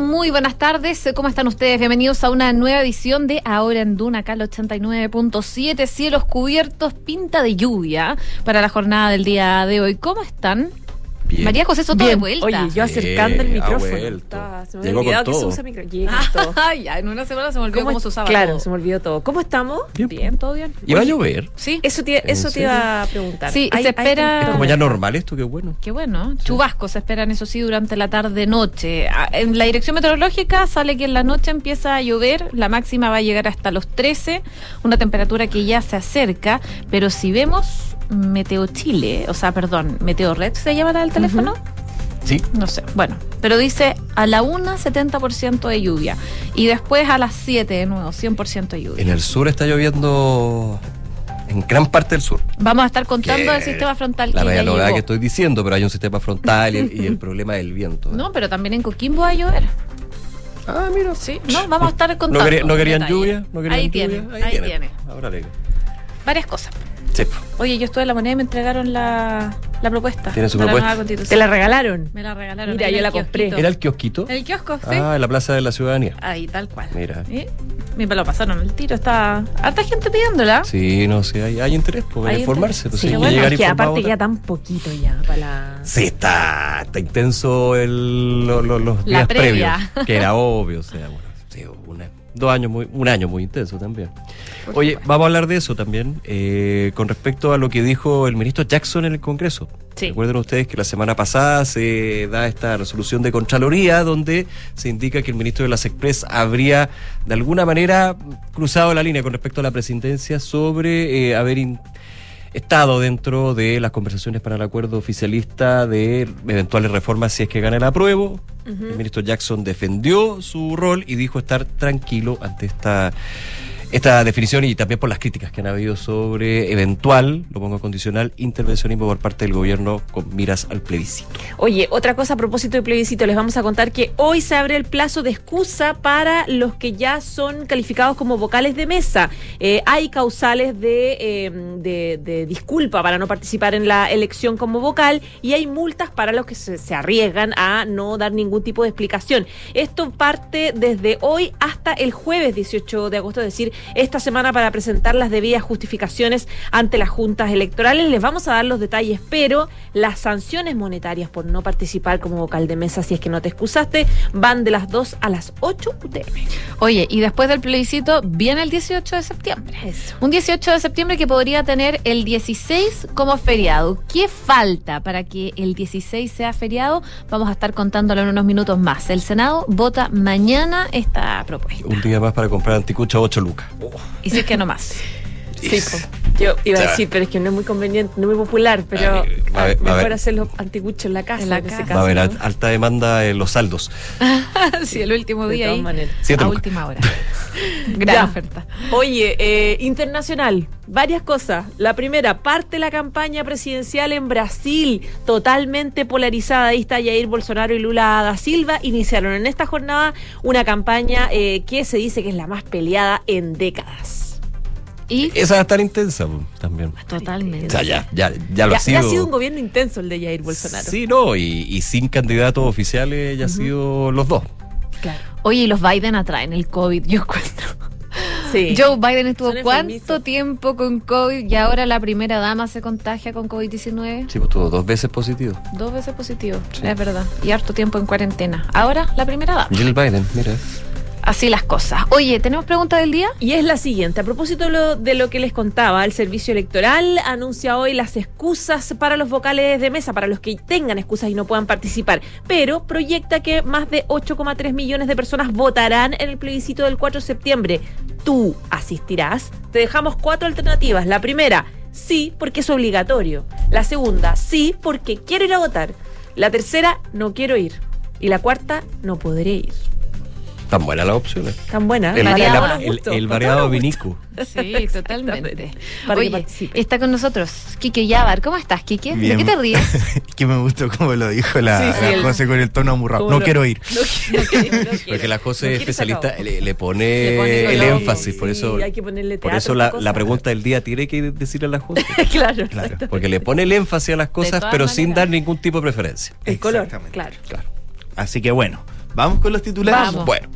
Muy buenas tardes, ¿cómo están ustedes? Bienvenidos a una nueva edición de Ahora en Duna, acá al 89.7, cielos cubiertos, pinta de lluvia para la jornada del día de hoy. ¿Cómo están? Bien. María José Soto de vuelta. Oye, yo acercando el micrófono. vuelto. Estaba- se me Llegó había con olvidado que se todo. usa micro. Llega con todo. Ay, ya, en una semana se me olvidó cómo, ¿Cómo se usaba Claro, todo. se me olvidó todo. ¿Cómo estamos? Bien, todo bien. ¿Y va a llover? Sí. Eso te, ¿En eso te iba a preguntar. Sí, Hay- se hay espera- Es como ya normal esto, qué bueno. Qué bueno. Chubascos se esperan, eso sí, durante la tarde-noche. Ah, En la dirección meteorológica sale que en la noche empieza a llover, la máxima va a llegar hasta los 13, una temperatura que ya se acerca, pero si vemos Meteo Chile, o sea, perdón, Meteo Red se llama la del teléfono, Sí. no sé, bueno, pero dice a la 1 70% de lluvia y después a las 7 de nuevo 100% de lluvia. En el sur está lloviendo en gran parte del sur. Vamos a estar contando del sistema frontal La llegó. que estoy diciendo, pero hay un sistema frontal y el, y el problema del viento. No, pero también en Coquimbo va a llover. Ah, mira. Sí, no, vamos a estar contando. ¿No, quería- no querían lluvia? ¿No querían ahí lluvia? tiene, ahí, tiene. Ahora le- Varias cosas. Sí. Oye, yo estuve en la moneda y me entregaron la, la propuesta. ¿Tiene su la propuesta? nueva constitución. ¿Te la regalaron? Me la regalaron. Mira, yo la compré. kiosquito. ¿Era el kiosquito? El kiosco, sí. Ah, en la Plaza de la Ciudadanía. Ahí, tal cual. Mira. ¿Y? Me lo pasaron el tiro. Está harta gente pidiéndola. Sí, no sé, hay, hay interés por Hay informarse. interés. Pues, Sí, hay que bueno, llegar es que aparte ya tan poquito ya para la... Sí, está, está intenso el, lo- lo- los La días previa. previos. Que era obvio, o sea, bueno, sí, dos años muy, un año muy intenso también. Oye, vamos a hablar de eso también, eh, con respecto a lo que dijo el ministro Jackson en el Congreso. Sí. Recuerden ustedes que la semana pasada se da esta resolución de Contraloría donde se indica que el ministro de las Express habría de alguna manera cruzado la línea con respecto a la presidencia sobre eh, haber in- estado dentro de las conversaciones para el acuerdo oficialista de eventuales reformas si es que gana el apruebo. El ministro Jackson defendió su rol y dijo estar tranquilo ante esta esta definición y también por las críticas que han habido sobre eventual, lo pongo condicional, intervencionismo por parte del gobierno con miras al plebiscito. Oye, otra cosa a propósito del plebiscito, les vamos a contar que hoy se abre el plazo de excusa para los que ya son calificados como vocales de mesa. Eh, hay causales de, eh, de, de disculpa para no participar en la elección como vocal y hay multas para los que se, se arriesgan a no dar ningún tipo de explicación. Esto parte desde hoy hasta el jueves 18 de agosto, es decir, esta semana para presentar las debidas justificaciones ante las juntas electorales. Les vamos a dar los detalles, pero las sanciones monetarias por no participar como vocal de mesa, si es que no te excusaste, van de las 2 a las 8 UTM. Oye, y después del plebiscito viene el 18 de septiembre. Eso. Un 18 de septiembre que podría tener el 16 como feriado. ¿Qué falta para que el 16 sea feriado? Vamos a estar contándolo en unos minutos más. El Senado vota mañana esta propuesta. Un día más para comprar anticucha 8 lucas. Y es que no más. Sí, po. yo iba a O sea, decir, pero es que no es muy conveniente, no es muy popular, pero Ah, eh, a ah, mejor hacer los anticuchos en la casa. En la en ese casa. caso, Va a haber alta demanda en los saldos. sí, el último De día todas ahí. maneras. Siete a última hora. Gran Ya. oferta. Oye, eh, internacional, varias cosas. La primera, parte la campaña presidencial en Brasil, totalmente polarizada. Ahí está Jair Bolsonaro y Lula da Silva. Iniciaron en esta jornada una campaña eh, que se dice que es la más peleada en décadas. Y Esa va a estar intensa po, también. totalmente. O sea, ya, ya, ya lo Ya, ha sido. ya ha sido un gobierno intenso el de Jair Bolsonaro. Sí, no, y, y sin candidatos oficiales ya ha sido los dos. claro. Oye, y los Biden atraen el COVID, yo encuentro. Sí. Joe Biden estuvo cuánto tiempo con COVID y ahora la primera dama se contagia con COVID-19. Sí, pues tuvo dos veces positivo. Dos veces positivo, Sí. es verdad. Y harto tiempo en cuarentena. Ahora la primera dama. Jill Biden, mira. Así las cosas. Oye, ¿tenemos pregunta del día? Y es la siguiente, a propósito de lo, que les contaba, el Servicio Electoral anuncia hoy las excusas para los vocales de mesa, para los que tengan excusas y no puedan participar, pero proyecta que más de 8,3 millones de personas votarán en el plebiscito del 4 de septiembre. ¿Tú asistirás? Te dejamos cuatro alternativas. La primera, sí, porque es obligatorio. La segunda, sí, porque quiero ir a votar. La tercera, no quiero ir. Y la cuarta, no podré ir. Tan buenas las opciones. Tan buena. El, variado el- variado vinico. Sí, totalmente. Para Oye, está con nosotros Quique Yabar. ¿Cómo estás, Quique? ¿De qué te ríes? que me gustó como lo dijo la, Sí, sí, la el- José con el tono amurrado. No lo- quiero ir. No quiero, no quiero. Porque la José No es especialista, le, le pone, Le pone el énfasis, por eso, hay que ponerle por eso la, la pregunta del día tiene que decirle a la José. claro, Claro. Porque le pone el énfasis a las cosas, pero sin dar ningún tipo de preferencia. El color, Exactamente. claro. Claro. Así que bueno, vamos con los titulares. Vamos. Bueno,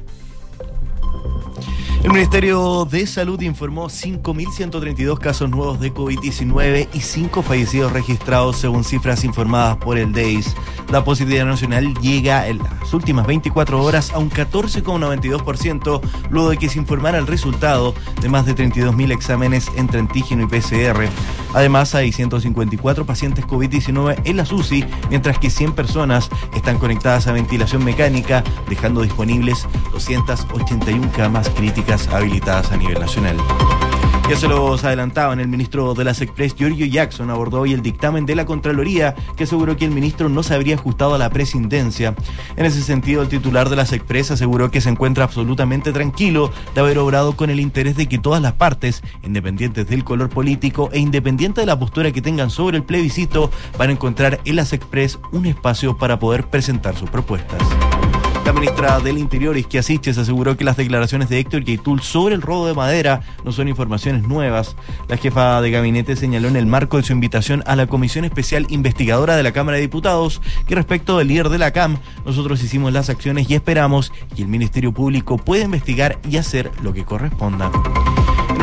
El Ministerio de Salud informó 5.132 casos nuevos de COVID-19 y 5 fallecidos registrados según cifras informadas por el DEIS. La positividad nacional llega en las últimas 24 horas a un 14,92% luego de que se informara el resultado de más de 32.000 exámenes entre antígeno y PCR. Además, hay 154 pacientes COVID-19 en la UCI, mientras que 100 personas están conectadas a ventilación mecánica, dejando disponibles 281 camas críticas habilitadas a nivel nacional. Ya se los adelantaban, el ministro de las Express, Giorgio Jackson, abordó hoy el dictamen de la Contraloría que aseguró que el ministro no se habría ajustado a la presidencia. En ese sentido, el titular de las Express aseguró que se encuentra absolutamente tranquilo de haber obrado con el interés de que todas las partes, independientes del color político e independiente de la postura que tengan sobre el plebiscito, van a encontrar en las Express un espacio para poder presentar sus propuestas. Ministra del Interior, Isquia Siches, aseguró que las declaraciones de Héctor Yaitul sobre el robo de madera no son informaciones nuevas. La jefa de gabinete señaló en el marco de su invitación a la Comisión Especial Investigadora de la Cámara de Diputados que respecto del líder de la CAM, nosotros hicimos las acciones y esperamos que el Ministerio Público pueda investigar y hacer lo que corresponda.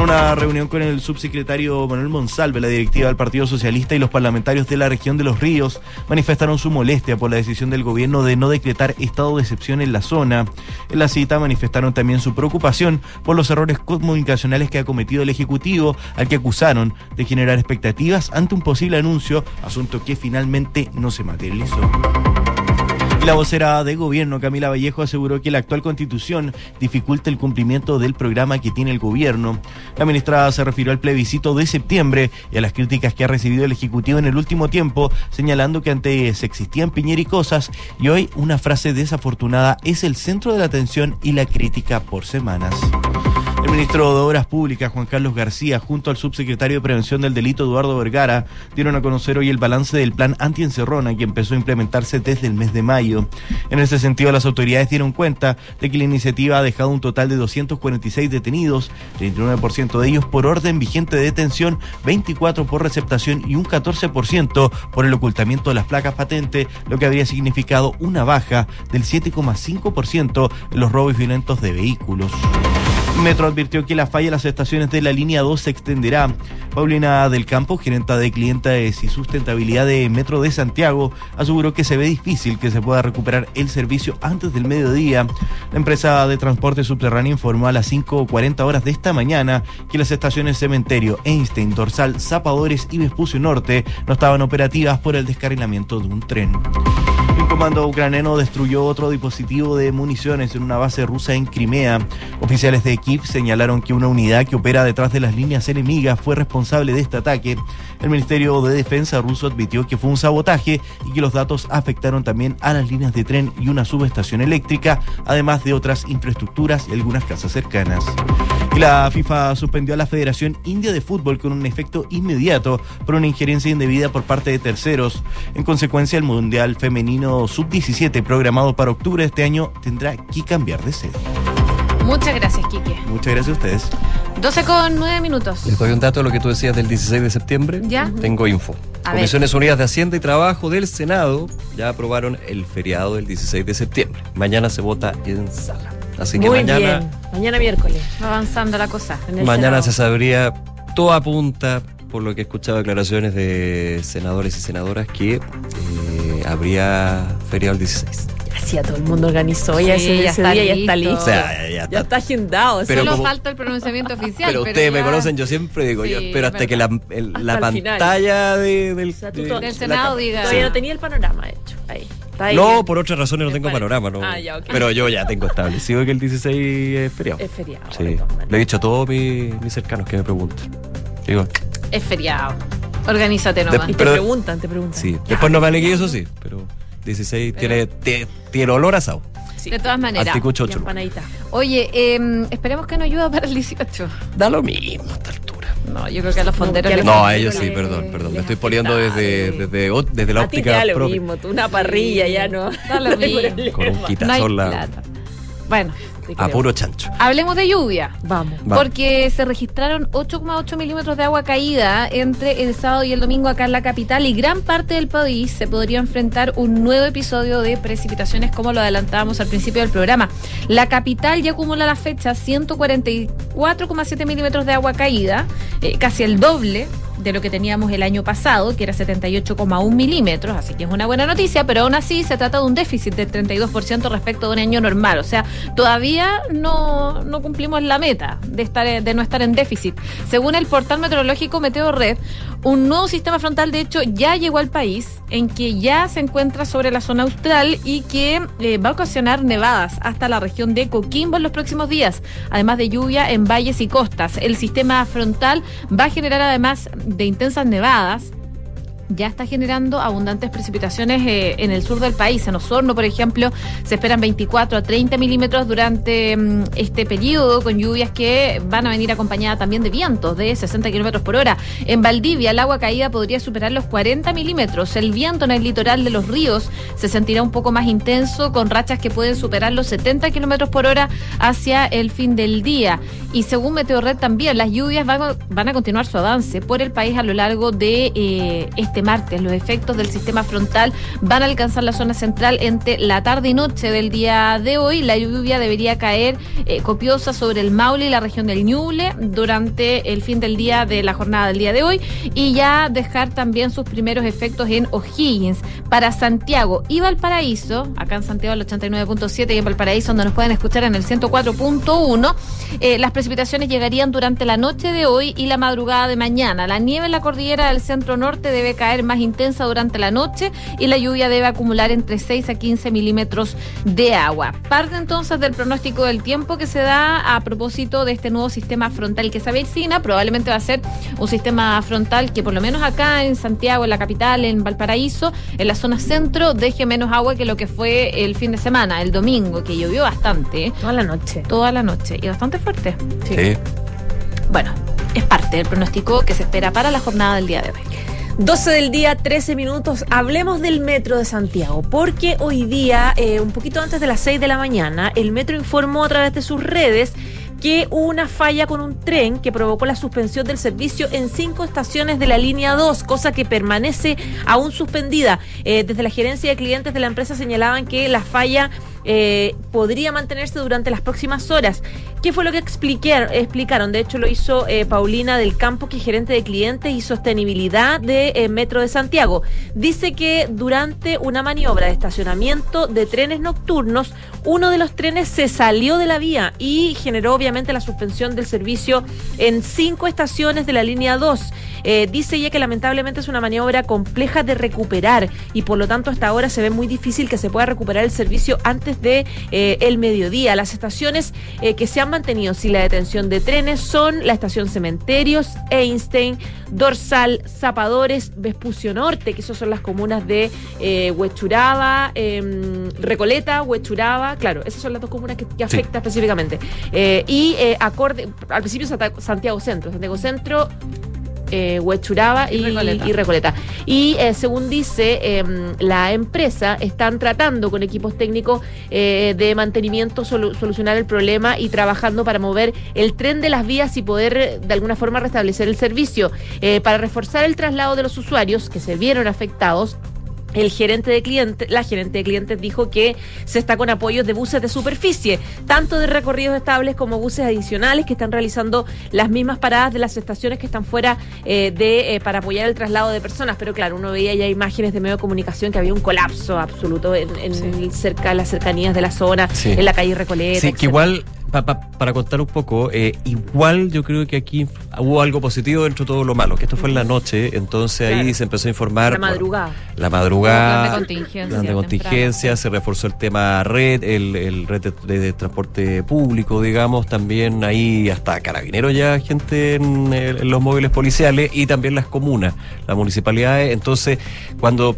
En una reunión con el subsecretario Manuel Monsalve, la directiva del Partido Socialista y los parlamentarios de la región de los ríos manifestaron su molestia por la decisión del gobierno de no decretar estado de excepción en la zona. En la cita manifestaron también su preocupación por los errores comunicacionales que ha cometido el Ejecutivo, al que acusaron de generar expectativas ante un posible anuncio, asunto que finalmente no se materializó. La vocera de gobierno, Camila Vallejo, aseguró que la actual constitución dificulta el cumplimiento del programa que tiene el gobierno. La ministra se refirió al plebiscito de septiembre y a las críticas que ha recibido el Ejecutivo en el último tiempo, señalando que antes existían Piñera cosas, y hoy una frase desafortunada es el centro de la atención y la crítica por semanas. El ministro de Obras Públicas, Juan Carlos García, junto al subsecretario de Prevención del Delito, Eduardo Vergara, dieron a conocer hoy el balance del plan anti-encerrona que empezó a implementarse desde el mes de mayo. En ese sentido, las autoridades dieron cuenta de que la iniciativa ha dejado un total de 246 detenidos, 39% de ellos por orden vigente de detención, 24 por receptación y un 14% por el ocultamiento de las placas patentes, lo que habría significado una baja del 7,5% en los robos violentos de vehículos. Metro advirtió que la falla en las estaciones de la línea 2 se extenderá. Paulina del Campo, gerenta de clientes y sustentabilidad de Metro de Santiago, aseguró que se ve difícil que se pueda recuperar el servicio antes del mediodía. La empresa de transporte subterráneo informó a las 5.40 horas de esta mañana que las estaciones Cementerio, Einstein, Dorsal, Zapadores y Vespucio Norte no estaban operativas por el descarrilamiento de un tren. Un comando ucraniano destruyó otro dispositivo de municiones en una base rusa en Crimea. Oficiales de Kiev señalaron que una unidad que opera detrás de las líneas enemigas fue responsable de este ataque. El Ministerio de Defensa ruso admitió que fue un sabotaje y que los datos afectaron también a las líneas de tren y una subestación eléctrica, además de otras infraestructuras y algunas casas cercanas. Y la FIFA suspendió a la Federación India de Fútbol con un efecto inmediato por una injerencia indebida por parte de terceros. En consecuencia, el Mundial Femenino Sub-17 programado para octubre de este año tendrá que cambiar de sede. Muchas gracias, Quique. Muchas gracias a ustedes. 12 con 9 minutos. les doy un dato de lo que tú decías del 16 de septiembre. Ya. Tengo info. A Comisiones Unidas de Hacienda y Trabajo del Senado ya aprobaron el feriado del 16 de septiembre. Mañana se vota en sala. Así que Muy mañana, bien. Mañana miércoles. Va avanzando la cosa. en el mañana Senado. se sabría todo apunta por lo que he escuchado declaraciones de senadores y senadoras que eh, habría feriado el 16. Así a todo el mundo organizó. Ya Sí, ese, ya ese está día ya está listo. O sea, ya, ya ya está agendado. Pero Solo como- falta el pronunciamiento oficial. pero ustedes me ya- conocen, yo siempre digo, yo Sí, espero es hasta que la, el- la Hasta final. pantalla de- del, O sea, de- Del la Senado cámara- diga- Todavía Sí. no tenía el panorama hecho. Ahí. Está ahí. No, por otras razones no tengo parece. panorama, no. Ah, ya. Pero yo ya tengo establecido que el 16 es feriado. Es feriado. Sí. Le he dicho a todos mis, mis cercanos que me preguntan. Digo, Es feriado. Organízate nomás. Y te Pero- preguntan, te preguntan. sí. Después no me alegué, eso sí, pero 16 tiene, tie- tiene olor a asado. Sí. De todas maneras. Oye, eh, esperemos que no llueva para el 18. Da lo mismo altura. No, yo creo que a los fonderos los No, a ellos sí, le- perdón, perdón. Me estoy poniendo desde, eh. desde, desde la a ti te óptica da lo propia. mismo, tú una parrilla ya no. Lo no mismo. Con un no quitasol la- plata. Bueno, a puro chancho. hablemos de lluvia. Vamos. Va. Porque se registraron 8,8 milímetros de agua caída entre el sábado y el domingo acá en la capital y gran parte del país se podría enfrentar un nuevo episodio de precipitaciones como lo adelantábamos al principio del programa. La capital ya acumula a la fecha 144,7 milímetros de agua caída, eh, casi el doble de lo que teníamos el año pasado, que era 78,1 milímetros, así que es una buena noticia, pero aún así se trata de un déficit del 32% respecto de un año normal, o sea, todavía no, no cumplimos la meta de, estar, de no estar en déficit. Según el portal meteorológico Meteo Red, un nuevo sistema frontal, de hecho, ya llegó al país, en que ya se encuentra sobre la zona austral y que eh, va a ocasionar nevadas hasta la región de Coquimbo en los próximos días, además de lluvia en valles y costas. El sistema frontal va a generar además de intensas nevadas ya está generando abundantes precipitaciones eh, en el sur del país. En Osorno, por ejemplo, se esperan 24 a 30 milímetros durante mm, este periodo, con lluvias que van a venir acompañadas también de vientos de 60 kilómetros por hora. En Valdivia, el agua caída podría superar los 40 milímetros. El viento en el litoral de los ríos se sentirá un poco más intenso, con rachas que pueden superar los 70 kilómetros por hora hacia el fin del día. Y según Meteorred también, las lluvias van a, continuar su avance por el país a lo largo de eh, este martes. Los efectos del sistema frontal van a alcanzar la zona central entre la tarde y noche del día de hoy. La lluvia debería caer eh, copiosa sobre el Maule y la región del Ñuble durante el fin del día de la jornada del día de hoy y ya dejar también sus primeros efectos en O'Higgins. Para Santiago y Valparaíso, acá en Santiago el 89.7 y en Valparaíso donde nos pueden escuchar en el 104.1, eh, las precipitaciones llegarían durante la noche de hoy y la madrugada de mañana. La nieve en la cordillera del centro norte debe caer más intensa durante la noche y la lluvia debe acumular entre 6 a 15 milímetros de agua. Parte entonces del pronóstico del tiempo que se da a propósito de este nuevo sistema frontal que se avecina. Probablemente va a ser un sistema frontal que por lo menos acá en Santiago, en la capital, en Valparaíso, en la zona centro, deje menos agua que lo que fue el fin de semana, el domingo, que llovió bastante, ¿eh? Toda la noche. toda la noche y bastante fuerte. Sí. Bueno, es parte del pronóstico que se espera para la jornada del día de hoy. 12 del día, 13 minutos. Hablemos del metro de Santiago, porque hoy día, eh, un poquito antes de las 6 de la mañana, el metro informó a través de sus redes que hubo una falla con un tren que provocó la suspensión del servicio en cinco estaciones de la línea 2, cosa que permanece aún suspendida. Eh, desde la gerencia de clientes de la empresa señalaban que la falla eh, podría mantenerse durante las próximas horas. ¿Qué fue lo que explicaron? De hecho, lo hizo eh, Paulina del Campo, que es gerente de clientes y sostenibilidad de eh, Metro de Santiago. Dice que durante una maniobra de estacionamiento de trenes nocturnos, uno de los trenes se salió de la vía y generó obviamente la suspensión del servicio en cinco estaciones de la línea 2. Eh, dice ella que lamentablemente es una maniobra compleja de recuperar y por lo tanto hasta ahora se ve muy difícil que se pueda recuperar el servicio antes de eh, el mediodía. Las estaciones eh, que se han mantenido sin la detención de trenes son la estación Cementerios, Einstein, Dorsal, Zapadores, Vespucio Norte, que esas son las comunas de Huechuraba, em, Recoleta, Huechuraba, claro, esas son las dos comunas que, que afecta específicamente. Y acorde, al principio Santiago Centro, Santiago Centro, eh, Huechuraba y, Y Recoleta. y Recoleta. Y eh, según dice eh, la empresa, están tratando con equipos técnicos eh, de mantenimiento solu- solucionar el problema y trabajando para mover el tren de las vías y poder de alguna forma restablecer el servicio. Eh, para reforzar el traslado de los usuarios que se vieron afectados, el gerente de clientes, la gerente de clientes dijo que se está con apoyos de buses de superficie, tanto de recorridos estables como buses adicionales que están realizando las mismas paradas de las estaciones que están fuera eh, de eh, para apoyar el traslado de personas. Pero claro, uno veía ya imágenes de medio de comunicación que había un colapso absoluto en, en cerca, las cercanías de la zona, Sí. en la calle Recoleta. Sí, que igual, pa- pa- para contar un poco, eh, igual yo creo que aquí hubo algo positivo dentro de todo lo malo, que esto fue en la noche, entonces ahí se empezó a informar. La bueno, madrugada. la madrugada. Plan de contingencia plan de temprano. contingencia, se reforzó el tema red, el, el red de, de transporte público, digamos, también ahí hasta carabineros ya, gente en, el- en los móviles policiales y también las comunas, las municipalidades. Entonces, cuando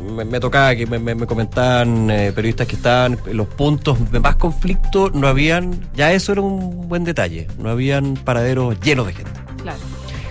me, tocaba que me, me- me comentaban eh, periodistas que estaban en los puntos de más conflicto, no habían, ya eso era un buen detalle, no habían paraderos llenos de gente. Claro.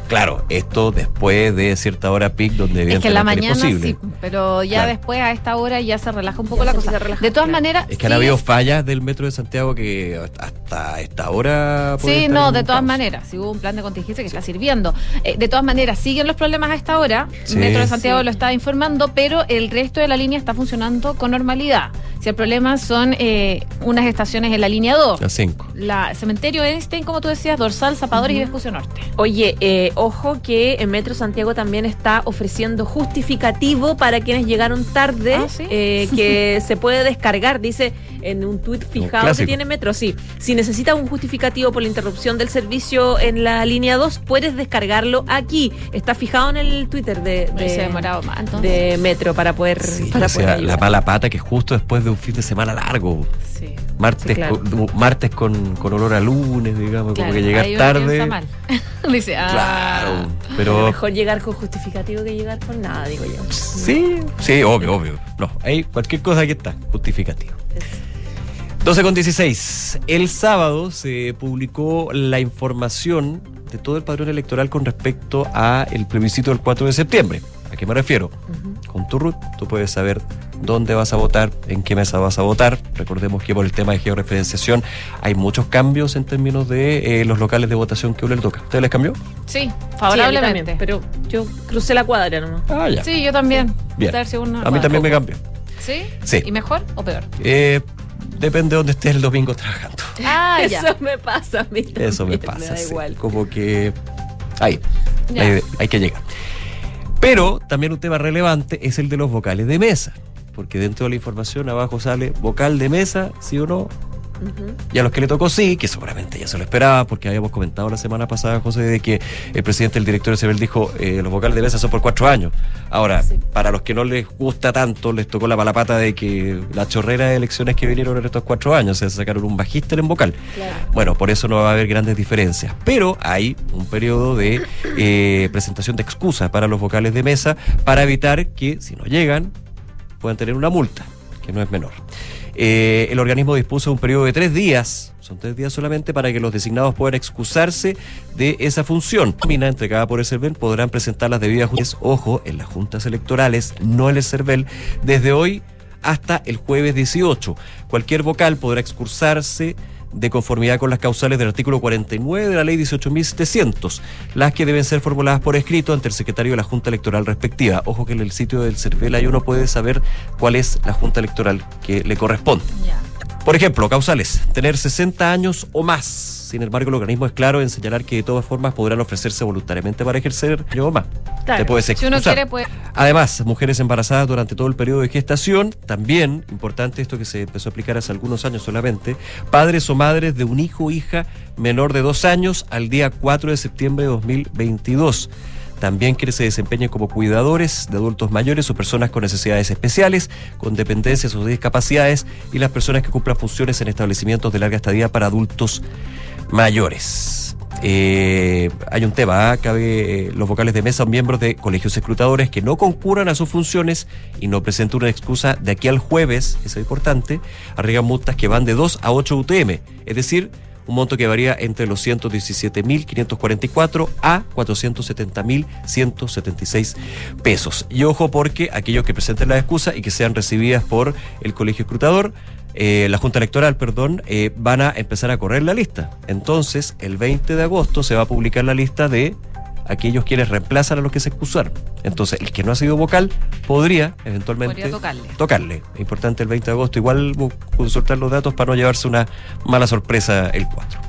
Claro, esto después de cierta hora peak donde Es que en la mañana es sí, posible. pero ya Claro. después a esta hora ya se relaja un poco Ya la se cosa. De todas claro. maneras, Es que han sí habido es- fallas del metro de Santiago que hasta esta hora. Sí, no, de todas caos. maneras, si hubo un plan de contingencia que está sirviendo. Eh, de todas maneras, siguen los problemas a esta hora. Sí. Metro de Santiago Sí. lo está informando, pero el resto de la línea está funcionando con normalidad. Si el problema son eh, unas estaciones en la línea 2. Las 5. La cementerio Einstein, como tú decías, Dorsal, Zapadores y Vespucio Norte. Oye, eh, ojo que en Metro Santiago también está ofreciendo justificativo para quienes llegaron tarde, Ah, ¿sí? eh, que se puede descargar, dice en un tuit fijado que tiene Metro. Sí, si necesitas un justificativo por la interrupción del servicio en la línea 2, puedes descargarlo aquí. Está fijado en el Twitter de, de, demorado más, entonces. de Metro para poder, Sí, para o sea, poder la mala pata que justo después de un fin de semana largo. Sí. Martes, Sí, claro. con, martes con, con olor a lunes, digamos, Claro, como que llegar tarde. mal. Dice, ah, Claro, Pero pero. mejor llegar con justificativo que llegar con nada, digo yo. Sí, sí, obvio, obvio. No, hay cualquier cosa que está, justificativo. 12 con 16. El sábado se publicó la información de todo el padrón electoral con respecto a el plebiscito del 4 de septiembre. ¿A qué me refiero? Con tu RUT tú puedes saber dónde vas a votar, en qué mesa vas a votar. Recordemos que por el tema de georreferenciación hay muchos cambios en términos de eh, los locales de votación que uno le toca. ¿Usted les cambió? sí, favorablemente. también, pero yo crucé la cuadra nomás. Ah, ya. Sí, yo también. Bien. A mí también me cambió. ¿Sí? Sí. ¿Y mejor o peor? Eh, depende de dónde estés el domingo trabajando. Ah, ya. Eso me pasa a mí también. Eso me pasa. Me da sí. igual. Como que ahí, hay, hay que llegar. Pero también un tema relevante es el de los vocales de mesa. Porque dentro de la información abajo sale vocal de mesa, sí o no. Y a los que le tocó sí, que seguramente ya se lo esperaba, porque habíamos comentado la semana pasada, José, de que el presidente del directorio de CEBEL dijo eh, los vocales de mesa son por cuatro años. Ahora, Sí. para los que no les gusta tanto, les tocó la palapata de que la chorrera de elecciones que vinieron en estos cuatro años, se sacaron un magíster en vocal. Claro. Bueno, por eso no va a haber grandes diferencias. Pero hay un periodo de eh, presentación de excusas para los vocales de mesa para evitar que, si no llegan, puedan tener una multa, que no es menor. Eh, el organismo dispuso un periodo de tres días, son tres días solamente, para que los designados puedan excusarse de esa función. Mina entregada por el CERVEL podrán presentar las debidas juntas, ojo, en las juntas electorales, no en el CERVEL, desde hoy hasta el jueves 18. Cualquier vocal podrá excursarse de conformidad con las causales del artículo 49 de la ley 18.700, las que deben ser formuladas por escrito ante el secretario de la Junta Electoral respectiva. Ojo que en el sitio del CERVEL ahí uno puede saber cuál es la Junta Electoral que le corresponde. Por ejemplo, causales, tener 60 años o más. Sin embargo, el organismo es claro en señalar que de todas formas podrán ofrecerse voluntariamente para ejercer años o más. Claro. Te puedes Si uno excusar. quiere. Además, mujeres embarazadas durante todo el periodo de gestación, también, importante esto que se empezó a aplicar hace algunos años solamente, padres o madres de un hijo o hija menor de dos años al día 4 de septiembre de 2022. También quienes se desempeñen como cuidadores de adultos mayores o personas con necesidades especiales, con dependencias o discapacidades y las personas que cumplan funciones en establecimientos de larga estadía para adultos mayores. Eh, hay un tema, ¿ah? cabe eh, los vocales de mesa son miembros de colegios escrutadores que no concurran a sus funciones y no presenten una excusa de aquí al jueves, eso es importante, arriesgan multas que van de 2 a 8 UTM, es decir, un monto que varía entre los 117.544 a 470.176 pesos. Y ojo porque aquellos que presenten la excusa y que sean recibidas por el colegio escrutador, eh, la Junta Electoral, perdón, eh, van a empezar a correr la lista. Entonces, el 20 de agosto se va a publicar la lista de aquellos quienes reemplazan a los que se excusaron. Entonces, el que no ha sido vocal podría eventualmente Podría tocarle. tocarle. Es importante el 20 de agosto. Igual consultar los datos para no llevarse una mala sorpresa el 4.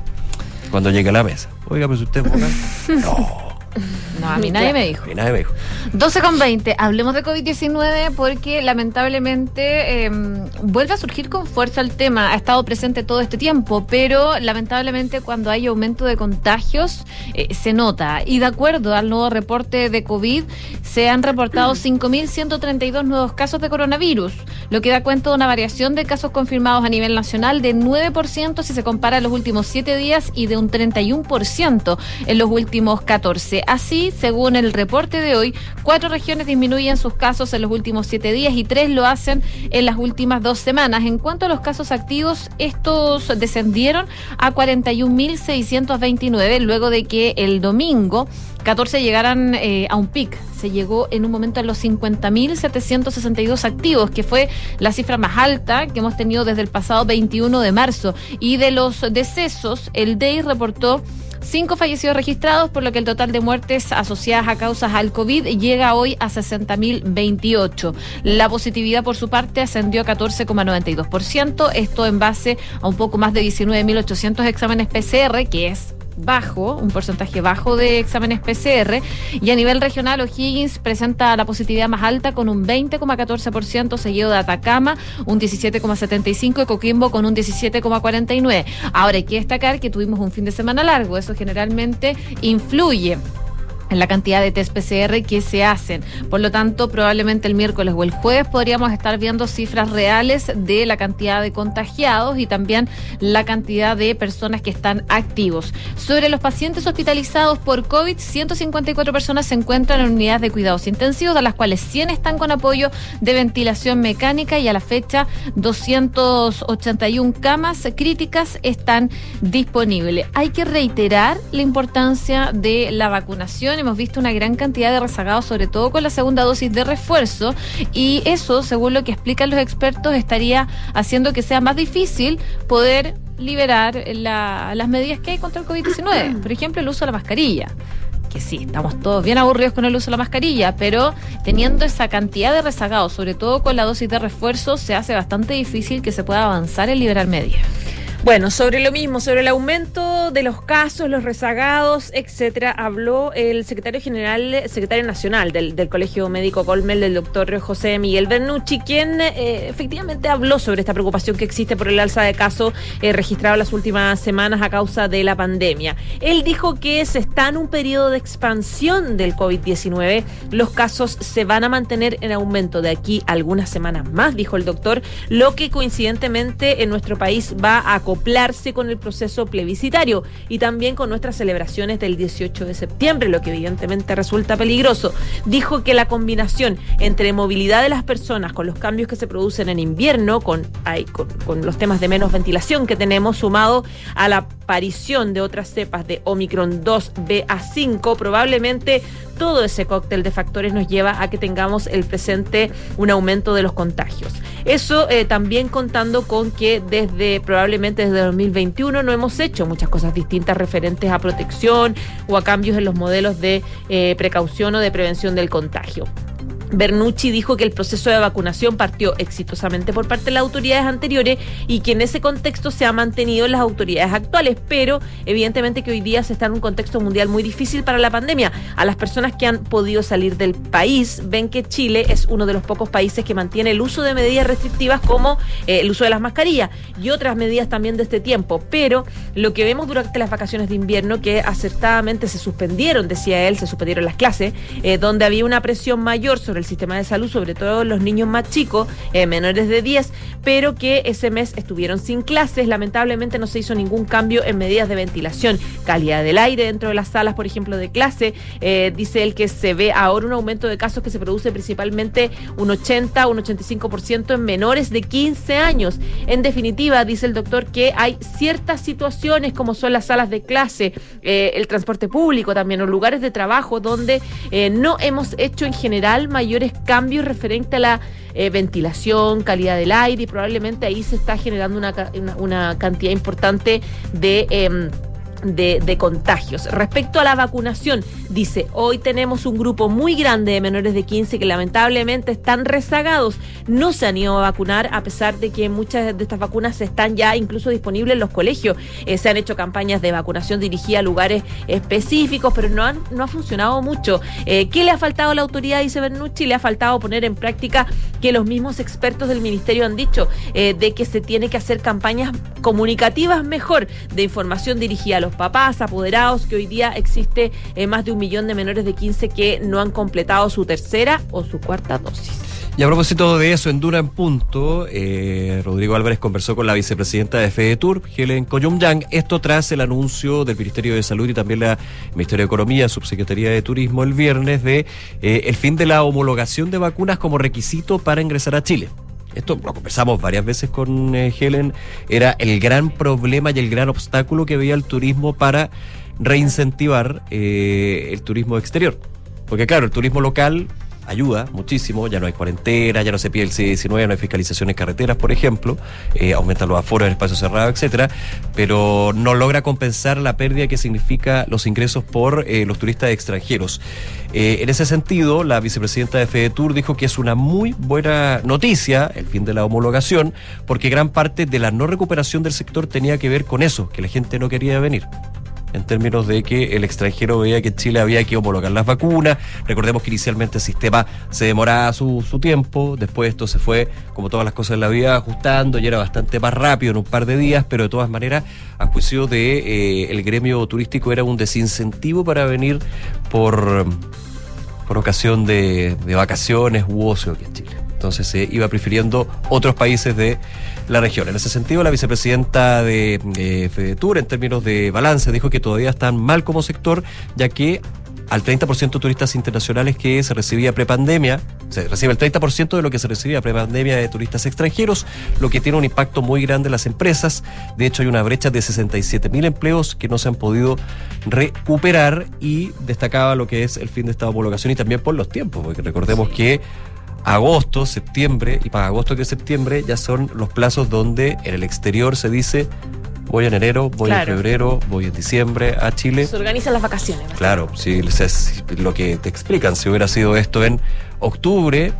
Cuando llegue a la mesa. Oiga, pero si usted es vocal. No, No, a mí nadie me dijo. y nadie me dijo. 12 con 20. Hablemos de COVID-19 porque lamentablemente eh, vuelve a surgir con fuerza el tema. Ha estado presente todo este tiempo, pero lamentablemente cuando hay aumento de contagios eh, se nota. Y de acuerdo al nuevo reporte de COVID, se han reportado 5.132 nuevos casos de coronavirus, lo que da cuenta de una variación de casos confirmados a nivel nacional de 9% si se compara en los últimos 7 días y de un 31% en los últimos 14. Así, según el reporte de hoy, cuatro regiones disminuyen sus casos en los últimos siete días y tres lo hacen en las últimas dos semanas. En cuanto a los casos activos, estos descendieron a 41.629 luego de que el domingo 14 llegaran eh, a un pic. Se llegó en un momento a los 50.762 activos, que fue la cifra más alta que hemos tenido desde el pasado 21 de marzo. Y de los decesos, el DEI reportó cinco fallecidos registrados, por lo que el total de muertes asociadas a causas al COVID llega hoy a 60.028. La positividad, por su parte, ascendió a 14,92%, esto en base a un poco más de 19.800 exámenes PCR, que es bajo, un porcentaje bajo de exámenes PCR, y a nivel regional O'Higgins presenta la positividad más alta con un 20,14%, seguido de Atacama, un 17,75% y Coquimbo con un 17,49%. Ahora hay que destacar que tuvimos un fin de semana largo, eso generalmente influye en la cantidad de test PCR que se hacen. Por lo tanto, probablemente el miércoles o el jueves podríamos estar viendo cifras reales de la cantidad de contagiados y también la cantidad de personas que están activos. Sobre los pacientes hospitalizados por COVID, 154 personas se encuentran en unidades de cuidados intensivos, de las cuales 100 están con apoyo de ventilación mecánica y a la fecha 281 camas críticas están disponibles. Hay que reiterar la importancia de la vacunación hemos visto una gran cantidad de rezagados, sobre todo con la segunda dosis de refuerzo, y eso, según lo que explican los expertos, estaría haciendo que sea más difícil poder liberar las medidas que hay contra el COVID-19. Por ejemplo, el uso de la mascarilla que sí, estamos todos bien aburridos con el uso de la mascarilla, pero teniendo esa cantidad de rezagados, sobre todo con la dosis de refuerzo, se hace bastante difícil que se pueda avanzar en liberar medidas. Bueno, sobre lo mismo, sobre el aumento de los casos, los rezagados, etcétera, habló el secretario general, secretario nacional del, Colegio Médico Colmel, del doctor José Miguel Bernucci, quien eh, efectivamente habló sobre esta preocupación que existe por el alza de casos eh, registrado las últimas semanas a causa de la pandemia. Él dijo que se está en un periodo de expansión del COVID-19. Los casos se van a mantener en aumento de aquí algunas semanas más, dijo el doctor, lo que coincidentemente en nuestro país va a acoplarse con el proceso plebiscitario y también con nuestras celebraciones del 18 de septiembre, lo que evidentemente resulta peligroso. Dijo que la combinación entre movilidad de las personas con los cambios que se producen en invierno, con, con, con los temas de menos ventilación que tenemos, sumado a la aparición de otras cepas de Omicron 2 BA5, probablemente todo ese cóctel de factores nos lleva a que tengamos el presente un aumento de los contagios. Eso eh, también contando con que desde probablemente desde 2021 no hemos hecho muchas cosas distintas referentes a protección o a cambios en los modelos de eh, precaución o de prevención del contagio. Bernucci dijo que el proceso de vacunación partió exitosamente por parte de las autoridades anteriores y que en ese contexto se ha mantenido en las autoridades actuales, pero evidentemente que hoy día se está en un contexto mundial muy difícil para la pandemia. A las personas que han podido salir del país ven que Chile es uno de los pocos países que mantiene el uso de medidas restrictivas como eh, el uso de las mascarillas y otras medidas también de este tiempo, pero lo que vemos durante las vacaciones de invierno que acertadamente se suspendieron, decía él, se suspendieron las clases, eh, donde había una presión mayor sobre el sistema de salud, sobre todo los niños más chicos, eh, menores de 10, pero que ese mes estuvieron sin clases. Lamentablemente no se hizo ningún cambio en medidas de ventilación, calidad del aire dentro de las salas, por ejemplo, de clase. Eh, dice él que se ve ahora un aumento de casos que se produce principalmente un 80, un 85% en menores de 15 años. En definitiva, dice el doctor que hay ciertas situaciones como son las salas de clase, eh, el transporte público también, o lugares de trabajo donde no hemos hecho en general mayor mayores cambios referente a la eh, ventilación, calidad del aire y probablemente ahí se está generando una, una, cantidad importante de... Em, de, contagios. Respecto a la vacunación, dice, hoy tenemos un grupo muy grande de menores de 15 que lamentablemente están rezagados. No se han ido a vacunar a pesar de que muchas de estas vacunas están ya incluso disponibles en los colegios. Eh, se han hecho campañas de vacunación dirigida a lugares específicos, pero no, han, no ha funcionado mucho. Eh, ¿Qué le ha faltado a la autoridad, dice Bernucci? Le ha faltado poner en práctica que los mismos expertos del ministerio han dicho eh, de que se tiene que hacer campañas comunicativas mejor de información dirigida a los papás, apoderados, que hoy día existe eh, más de un millón de menores de 15 que no han completado su tercera o su cuarta dosis. Y a propósito de eso, en Dura en Punto, eh, Rodrigo Álvarez conversó con la vicepresidenta de FEDETUR, Helen Koyum-Yang, esto tras el anuncio del Ministerio de Salud y también la Ministerio de Economía, Subsecretaría de Turismo el viernes de eh, el fin de la homologación de vacunas como requisito para ingresar a Chile. Esto lo conversamos varias veces con eh, Helen, era el gran problema y el gran obstáculo que veía el turismo para reincentivar eh, el turismo exterior. Porque claro, el turismo local ayuda muchísimo, ya no hay cuarentena, ya no se pide el C-19, no hay fiscalización en carreteras, por ejemplo, eh, aumentan los aforos en espacios cerrados, etcétera, pero no logra compensar la pérdida que significa los ingresos por eh, los turistas extranjeros. Eh, en ese sentido, la vicepresidenta de FEDETUR dijo que es una muy buena noticia el fin de la homologación, porque gran parte de la no recuperación del sector tenía que ver con eso, que la gente no quería venir en términos de que el extranjero veía que Chile había que homologar las vacunas. Recordemos que inicialmente el sistema se demoraba su, su tiempo, después esto se fue, como todas las cosas en la vida, ajustando y era bastante más rápido en un par de días, pero de todas maneras, a juicio de eh, el gremio turístico era un desincentivo para venir por, por ocasión de, de vacaciones u ocio aquí en Chile. Entonces se iba prefiriendo otros países de la región. En ese sentido, la vicepresidenta de eh, FEDETUR, en términos de balance, dijo que todavía están mal como sector, ya que al 30% de turistas internacionales que se recibía prepandemia, se recibe el 30% de lo que se recibía prepandemia de turistas extranjeros, lo que tiene un impacto muy grande en las empresas. De hecho, hay una brecha de 67 mil empleos que no se han podido recuperar y destacaba lo que es el fin de esta homologación y también por los tiempos, porque recordemos que agosto, septiembre, y para agosto que septiembre ya son los plazos donde en el exterior se dice voy en enero, voy Claro. en febrero, voy en diciembre a Chile. Se organizan las vacaciones. ¿verdad? Claro, si es lo que te explican, si hubiera sido esto en octubre,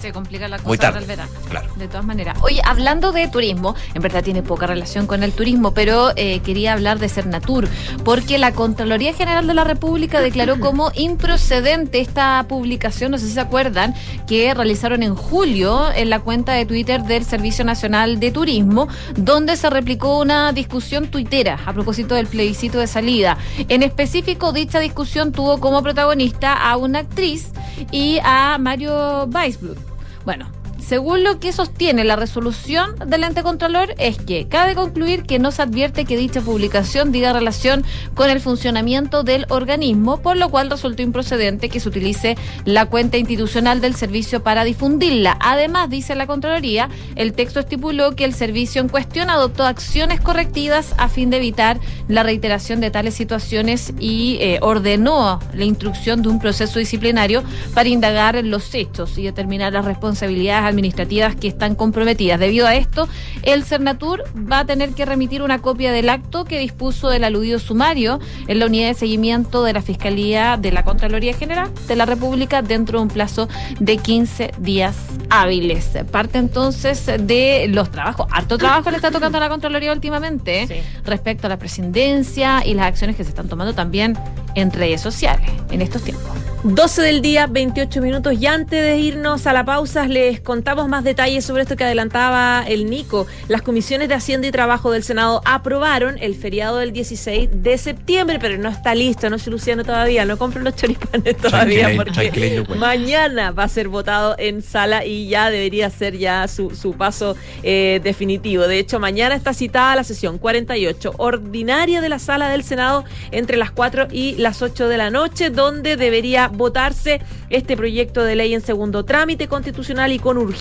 Se complica la Muy cosa tarde, del verano. claro. De todas maneras. Oye, hablando de turismo, en verdad tiene poca relación con el turismo, pero eh, quería hablar de Cernatur, porque la Contraloría General de la República declaró como improcedente esta publicación, no sé si se acuerdan, que realizaron en julio en la cuenta de Twitter del Servicio Nacional de Turismo, donde se replicó una discusión tuitera a propósito del plebiscito de salida. En específico, dicha discusión tuvo como protagonista a una actriz y a Mario Weisblut. Bueno, según lo que sostiene la resolución del ente contralor es que cabe concluir que no se advierte que dicha publicación diga relación con el funcionamiento del organismo, por lo cual resultó improcedente que se utilice la cuenta institucional del servicio para difundirla. Además, dice la Contraloría, el texto estipuló que el servicio en cuestión adoptó acciones correctivas a fin de evitar la reiteración de tales situaciones y eh, ordenó la instrucción de un proceso disciplinario para indagar los hechos y determinar las responsabilidades administrativas que están comprometidas. Debido a esto, el Cernatur va a tener que remitir una copia del acto que dispuso del aludido sumario en la unidad de seguimiento de la Fiscalía de la Contraloría General de la República dentro de un plazo de 15 días hábiles. Parte entonces de los trabajos. Harto trabajo le está tocando a la Contraloría últimamente ¿eh? Sí. respecto a la presidencia y las acciones que se están tomando también en redes sociales en estos tiempos. 12 del día, 28 minutos. Y antes de irnos a la pausa, les contamos más detalles sobre esto que adelantaba el Nico. Las comisiones de Hacienda y Trabajo del Senado aprobaron el feriado del 16 de septiembre, pero no está listo, no se Luciano todavía. No compren los choripanes todavía porque pues. mañana va a ser votado en sala y ya debería ser ya su, su paso eh, definitivo. De hecho, mañana está citada la sesión 48 ordinaria de la sala del Senado entre las 4 y las 8 de la noche, donde debería votarse este proyecto de ley en segundo trámite constitucional y con urgencia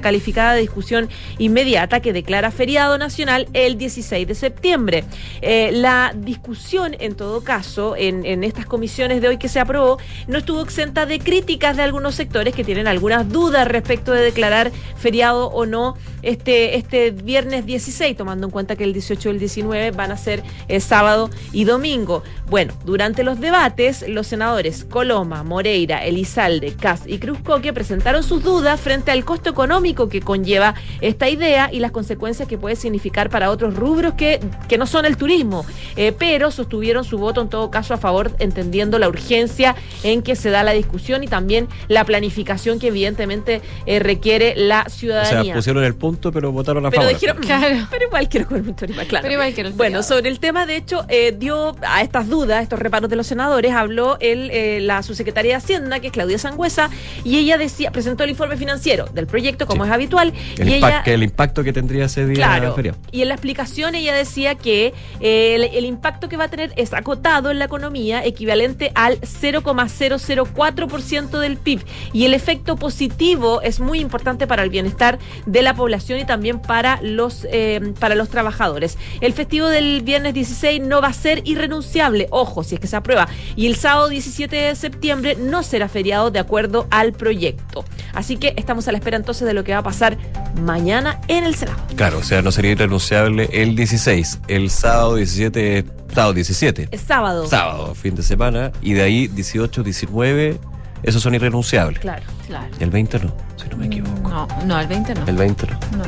calificada de discusión inmediata que declara feriado nacional el 16 de septiembre. Eh, la discusión, en todo caso, en, estas comisiones de hoy que se aprobó, no estuvo exenta de críticas de algunos sectores que tienen algunas dudas respecto de declarar feriado o no este, este viernes 16, tomando en cuenta que el 18 y el 19 van a ser eh, sábado y domingo. Bueno, durante los debates, los senadores Coloma, Moreira, Elizalde, Cas y Cruzcoque presentaron sus dudas frente al costo económico que conlleva esta idea y las consecuencias que puede significar para otros rubros que, que no son el turismo, Eh, pero sostuvieron su voto en todo caso a favor, entendiendo la urgencia en que se da la discusión y también la planificación que evidentemente eh, requiere la o ciudadanía. sea, pusieron el punto, pero votaron a Pero favor. dijeron, Claro. pero igual quiero comer un choripán, claro. Pero igual quiero el Bueno, sobre el tema, de hecho, eh, dio a estas dudas, estos reparos de los senadores, habló el, eh, la su secretaria de Hacienda, que es Claudia Sangüesa, y ella decía, presentó el informe financiero del proyecto, como Sí. es habitual, El, y impact- ella... que el impacto que tendría ese día Claro. feriado. Y en la explicación ella decía que eh, el, el impacto que va a tener es acotado en la economía, equivalente al 0,004% del PIB. Y el efecto positivo es muy importante para el bienestar de la población y también para los, eh, para los trabajadores. El festivo del viernes 16 no va a ser irrenunciable, ojo, si es que se aprueba. Y el sábado 17 de septiembre no será feriado de acuerdo al proyecto. Así que estamos a la espera entonces de lo que va a pasar mañana en el Senado. Claro, o sea, no sería irrenunciable el 16, el sábado 17, sábado 17, Es sábado. sábado, fin de semana, y de ahí 18, 19, esos son irrenunciables. Claro. Claro. Y el 20 no, si no me equivoco. No, no, el 20 no. El 20 no. No.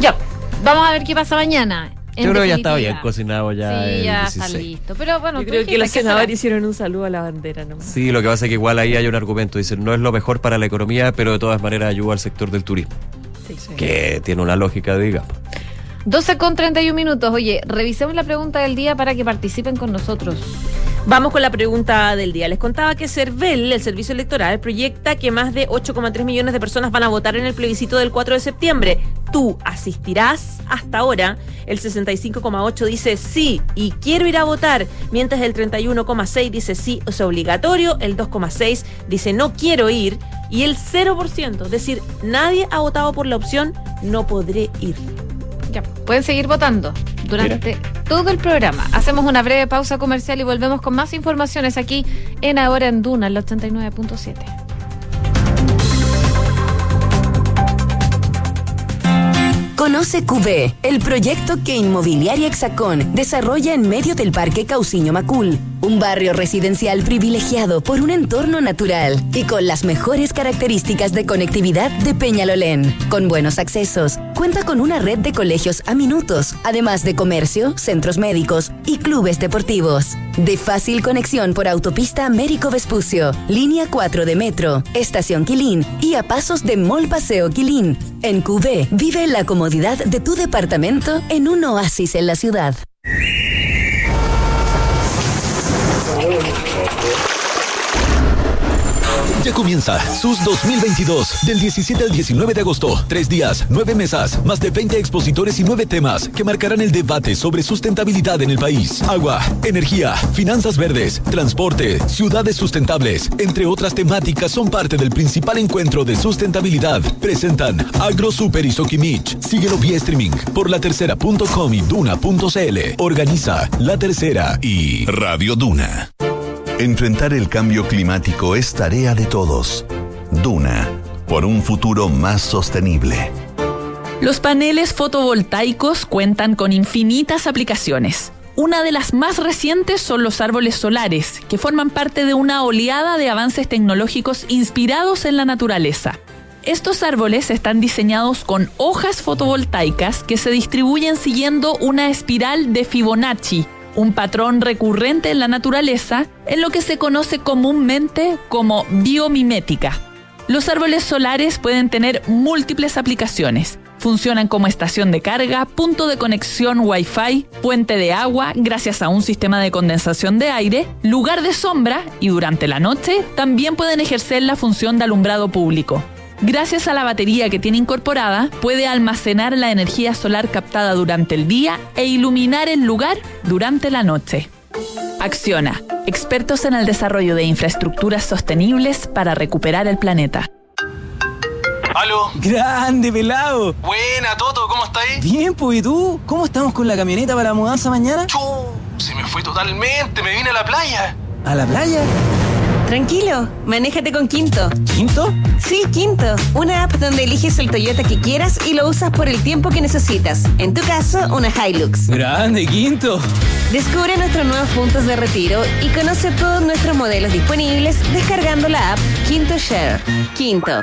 Ya, vamos a ver qué pasa mañana. En Yo creo que ya estaba definitiva. bien cocinado ya Sí, el ya 16. está listo. Pero bueno, Yo creo que los senadores hicieron un saludo a la bandera nomás. Sí, lo que pasa es que igual ahí hay un argumento. Dicen, no es lo mejor para la economía, pero de todas maneras ayuda al sector del turismo. Que tiene una lógica, digamos. 12 con 31 minutos. Oye, revisemos la pregunta del día para que participen con nosotros. Vamos con la pregunta del día. Les contaba que CERVEL, el servicio electoral, proyecta que más de 8,3 millones de personas van a votar en el plebiscito del 4 de septiembre. ¿Tú asistirás? Hasta ahora, el 65,8 dice sí y quiero ir a votar, mientras el 31,6 dice sí es obligatorio, el 2,6 dice no quiero ir y el 0%, es decir, nadie ha votado por la opción no podré ir. Ya, pueden seguir votando durante todo el programa. Hacemos una breve pausa comercial y volvemos con más informaciones aquí en Ahora en Duna, el 89.7. Conoce QB, el proyecto que Inmobiliaria Hexacón desarrolla en medio del Parque Cauciño Macul, un barrio residencial privilegiado por un entorno natural y con las mejores características de conectividad de Peñalolén. Con buenos accesos, cuenta con una red de colegios a minutos, además de comercio, centros médicos y clubes deportivos. De fácil conexión por autopista Américo Vespucio, línea 4 de metro, estación Quilín y a pasos de Mall Paseo Quilín. En QB, vive la comodidad de tu departamento en un oasis en la ciudad. Ya comienza SUS 2022, del 17 al 19 de agosto. Tres días, nueve mesas, más de 20 expositores y nueve temas que marcarán el debate sobre sustentabilidad en el país. Agua, energía, finanzas verdes, transporte, ciudades sustentables, entre otras temáticas son parte del principal encuentro de sustentabilidad. Presentan Agro Super y Sokimich. Síguelo vía streaming por latercera.com y duna.cl. Organiza La Tercera y Radio Duna. Enfrentar el cambio climático es tarea de todos. Duna, por un futuro más sostenible. Los paneles fotovoltaicos cuentan con infinitas aplicaciones. Una de las más recientes son los árboles solares, que forman parte de una oleada de avances tecnológicos inspirados en la naturaleza. Estos árboles están diseñados con hojas fotovoltaicas que se distribuyen siguiendo una espiral de Fibonacci, un patrón recurrente en la naturaleza en lo que se conoce comúnmente como biomimética. Los árboles solares pueden tener múltiples aplicaciones. Funcionan como estación de carga, punto de conexión Wi-Fi, fuente de agua gracias a un sistema de condensación de aire, lugar de sombra y durante la noche también pueden ejercer la función de alumbrado público. Gracias a la batería que tiene incorporada, puede almacenar la energía solar captada durante el día e iluminar el lugar durante la noche. Acciona, expertos en el desarrollo de infraestructuras sostenibles para recuperar el planeta. ¿Aló? Grande, pelado. Buena, Toto, ¿cómo estáis? Bien, pues, ¿y tú? ¿Cómo estamos con la camioneta para la mudanza mañana? Chu, se me fue totalmente, me vine a la playa. ¿A la playa? Tranquilo, manéjate con Quinto. ¿Quinto? Sí, Quinto, una app donde eliges el Toyota que quieras y lo usas por el tiempo que necesitas. En tu caso, una Hilux. Grande, Quinto. Descubre nuestros nuevos puntos de retiro y conoce todos nuestros modelos disponibles descargando la app Quinto Share. Quinto.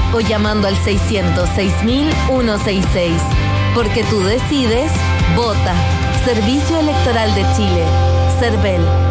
o llamando al 606.166. Porque tú decides, vota. Servicio Electoral de Chile. Cervel.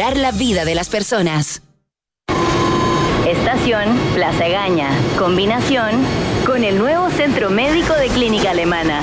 la vida de las personas. Estación Plaza Gaña. Combinación con el nuevo Centro Médico de Clínica Alemana.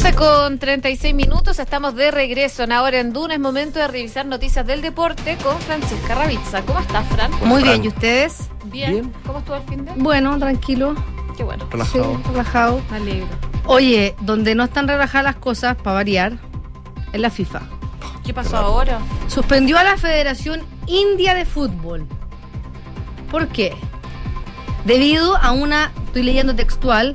Doce con 36 minutos, estamos de regreso en Ahora en Duna. Es momento de revisar noticias del deporte con Francesca Ravizza. ¿Cómo estás, Fran? Muy bien, ¿y ustedes? Bien. Bien. ¿Cómo estuvo el fin de? Bueno, tranquilo. Qué bueno. Relajado. Sí, relajado. Me alegro. Oye, donde no están relajadas las cosas, para variar, es la FIFA. ¿Qué pasó ahora? Suspendió a la Federación India de Fútbol. ¿Por qué? Debido a una, estoy leyendo textual,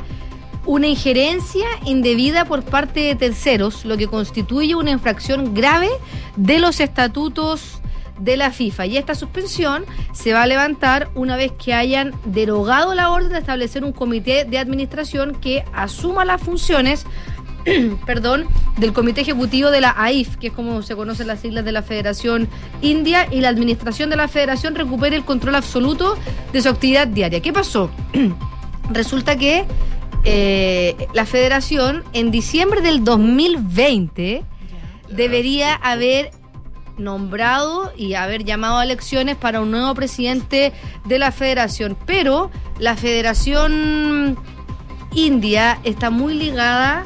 una injerencia indebida por parte de terceros, lo que constituye una infracción grave de los estatutos de la FIFA. Y esta suspensión se va a levantar una vez que hayan derogado la orden de establecer un comité de administración que asuma las funciones perdón, del Comité Ejecutivo de la AIF, que es como se conocen las siglas de la Federación India, y la administración de la Federación recupere el control absoluto de su actividad diaria. ¿Qué pasó? Resulta que eh, la Federación en diciembre del 2020 debería haber nombrado y haber llamado a elecciones para un nuevo presidente de la federación. Pero la Federación India está muy ligada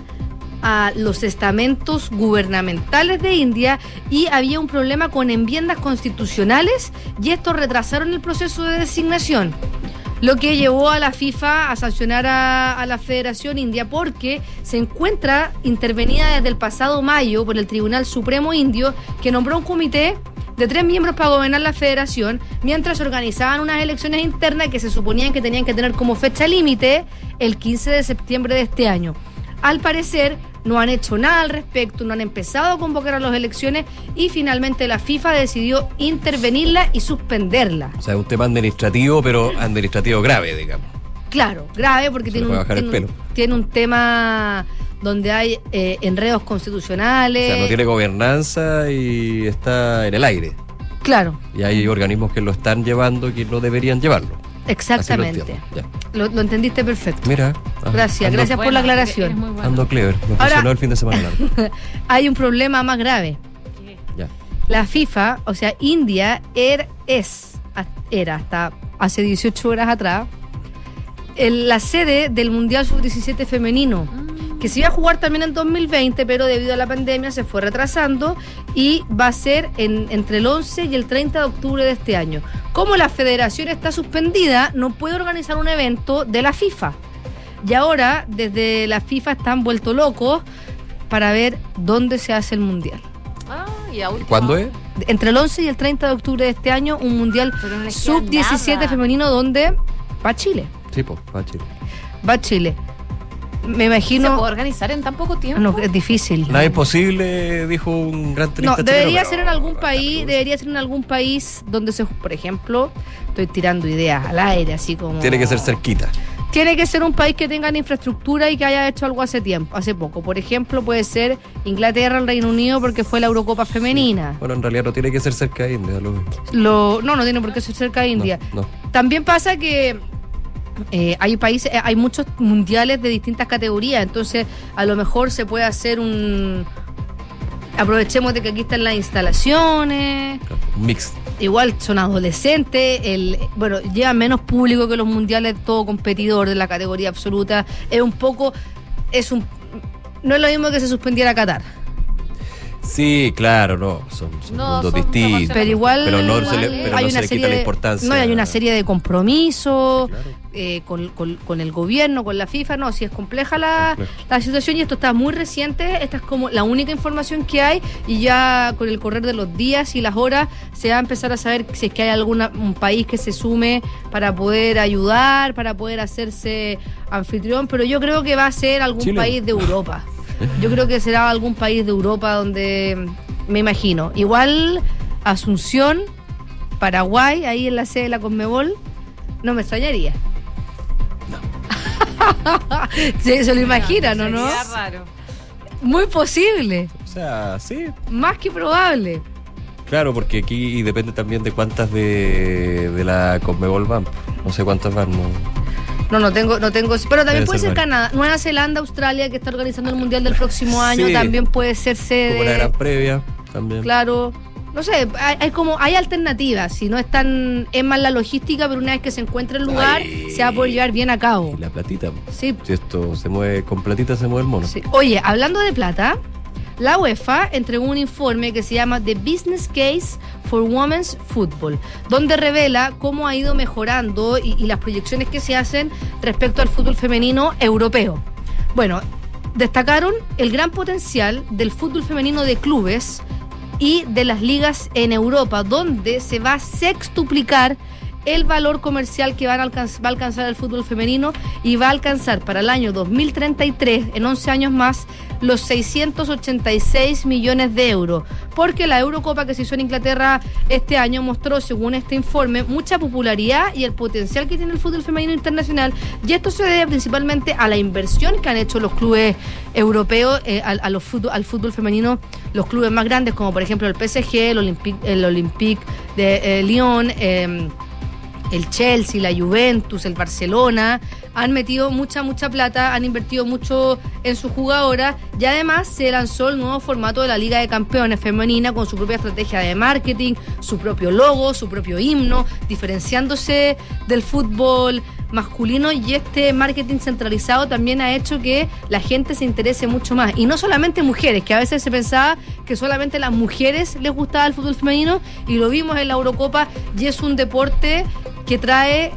a los estamentos gubernamentales de India y había un problema con enmiendas constitucionales y estos retrasaron el proceso de designación. Lo que llevó a la FIFA a sancionar a, la Federación India porque se encuentra intervenida desde el pasado mayo por el Tribunal Supremo Indio que nombró un comité de tres miembros para gobernar la federación, mientras organizaban unas elecciones internas que se suponían que tenían que tener como fecha límite el 15 de septiembre de este año. Al parecer, no han hecho nada al respecto, no han empezado a convocar a las elecciones y finalmente la FIFA decidió intervenirla y suspenderla. O sea, es un tema administrativo, pero administrativo grave, digamos. Claro, grave porque tiene un, tiene, un- pelo. tiene un tema donde hay eh, enredos O constitucionales. sea, no tiene gobernanza y está en el aire. Claro, Y hay organismos que lo están llevando y que no deberían llevarlo. Exactamente. Lo entiendo. Lo, lo entendiste perfecto. Mira. ah, Gracias, ando- gracias por la aclaración. Ando clever. Me Ahora- funcionó el fin de semana largo. Hay un problema más grave. Ya. La FIFA, o sea, India er- es, era hasta hace 18 horas atrás, el- la sede del Mundial Sub-17 femenino, que se iba a jugar también en 2020, pero debido a la pandemia se fue retrasando y va a ser en- entre el 11 y el 30 de octubre de este año. Como la federación está suspendida, no puede organizar un evento de la FIFA. Y ahora, desde la FIFA están vuelto locos para ver dónde se hace el Mundial. Ah, y a última ¿Cuándo es? Entre el 11 y el 30 de octubre de este año, un Mundial Pero no les queda sub-17 nada. femenino donde va Chile. Sí, pues, va a Chile. Va Chile. Me ¿Se imagino... puede organizar en tan poco tiempo? No, es difícil. Nada imposible, dijo un gran No, chileno, debería ser en algún país, debería ser en algún país donde se, por ejemplo, estoy tirando ideas al aire, así como... Tiene que ser cerquita. tiene que ser un país que tenga infraestructura y que haya hecho algo hace tiempo, hace poco. Por ejemplo, puede ser Inglaterra, el Reino Unido, porque fue la Eurocopa femenina. Bueno, en realidad no tiene que ser cerca de India, lo Lo, no, no tiene por qué ser cerca de India. No, no. También pasa que eh, hay países, eh, hay muchos mundiales de distintas categorías, entonces a lo mejor se puede hacer un aprovechemos de que aquí están las instalaciones. Un mix. Igual son adolescentes, el, bueno, llevan menos público que los mundiales, todo competidor de la categoría absoluta. Es un poco, es un, no es lo mismo que se suspendiera Qatar. Sí, claro, no, son, son No, mundos son distintos. Pero igual pero no se le, pero hay no una se le serie quita la de- importancia. No, hay una serie de compromisos eh, con, con- con el gobierno, con la FIFA. No, si es compleja la, la situación y esto está muy reciente. Esta es como la única información que hay y ya con el correr de los días y las horas se va a empezar a saber si es que hay algún un país que se sume para poder ayudar, para poder hacerse anfitrión. Pero yo creo que va a ser algún Chile. país de Europa. Yo creo que será algún país de Europa donde me imagino. Igual Asunción, Paraguay, ahí en la sede de la Conmebol, no me extrañaría. Sí, se lo imaginan, ¿o no? Sería raro. Muy posible, O sea, sí, más que probable. claro, porque aquí depende también de cuántas de, de la Conmebol van. No sé cuántas van, no. No, no tengo, no tengo. Pero también puede ser. Canadá, Nueva Zelanda, Australia, que está organizando el mundial del próximo año, Sí. también puede ser Como la gran sede. previa también. Claro. No sé, hay, hay como hay alternativas. Si no es tan es más la logística, pero una vez que se encuentre el lugar, se va a poder llevar bien a cabo. La platita. Sí. Si esto se mueve con platita, se mueve el mono. Sí. Oye, hablando de plata, la UEFA entregó un informe que se llama The Business Case for Women's Football, donde revela cómo ha ido mejorando y, las proyecciones que se hacen respecto al fútbol femenino europeo. Bueno, destacaron el gran potencial del fútbol femenino de clubes y de las ligas en Europa, donde se va a sextuplicar el valor comercial que van a va a alcanzar el fútbol femenino y va a alcanzar para el año 2033, en 11 años más, los 686 millones de euros. Porque la Eurocopa que se hizo en Inglaterra este año mostró, según este informe, mucha popularidad y el potencial que tiene el fútbol femenino internacional. Y esto se debe principalmente a la inversión que han hecho los clubes europeos eh, al fútbol femenino, los clubes más grandes, como por ejemplo el PSG, el Olympique, el Olympique de eh, Lyon. eh, el Chelsea, la Juventus, el Barcelona, han metido mucha, mucha plata, han invertido mucho en sus jugadoras y además se lanzó el nuevo formato de la Liga de Campeones femenina con su propia estrategia de marketing, su propio logo, su propio himno, diferenciándose del fútbol masculino y este marketing centralizado también ha hecho que la gente se interese mucho más. Y no solamente mujeres, que a veces se pensaba que solamente las mujeres les gustaba el fútbol femenino y lo vimos en la Eurocopa y es un deporte que trae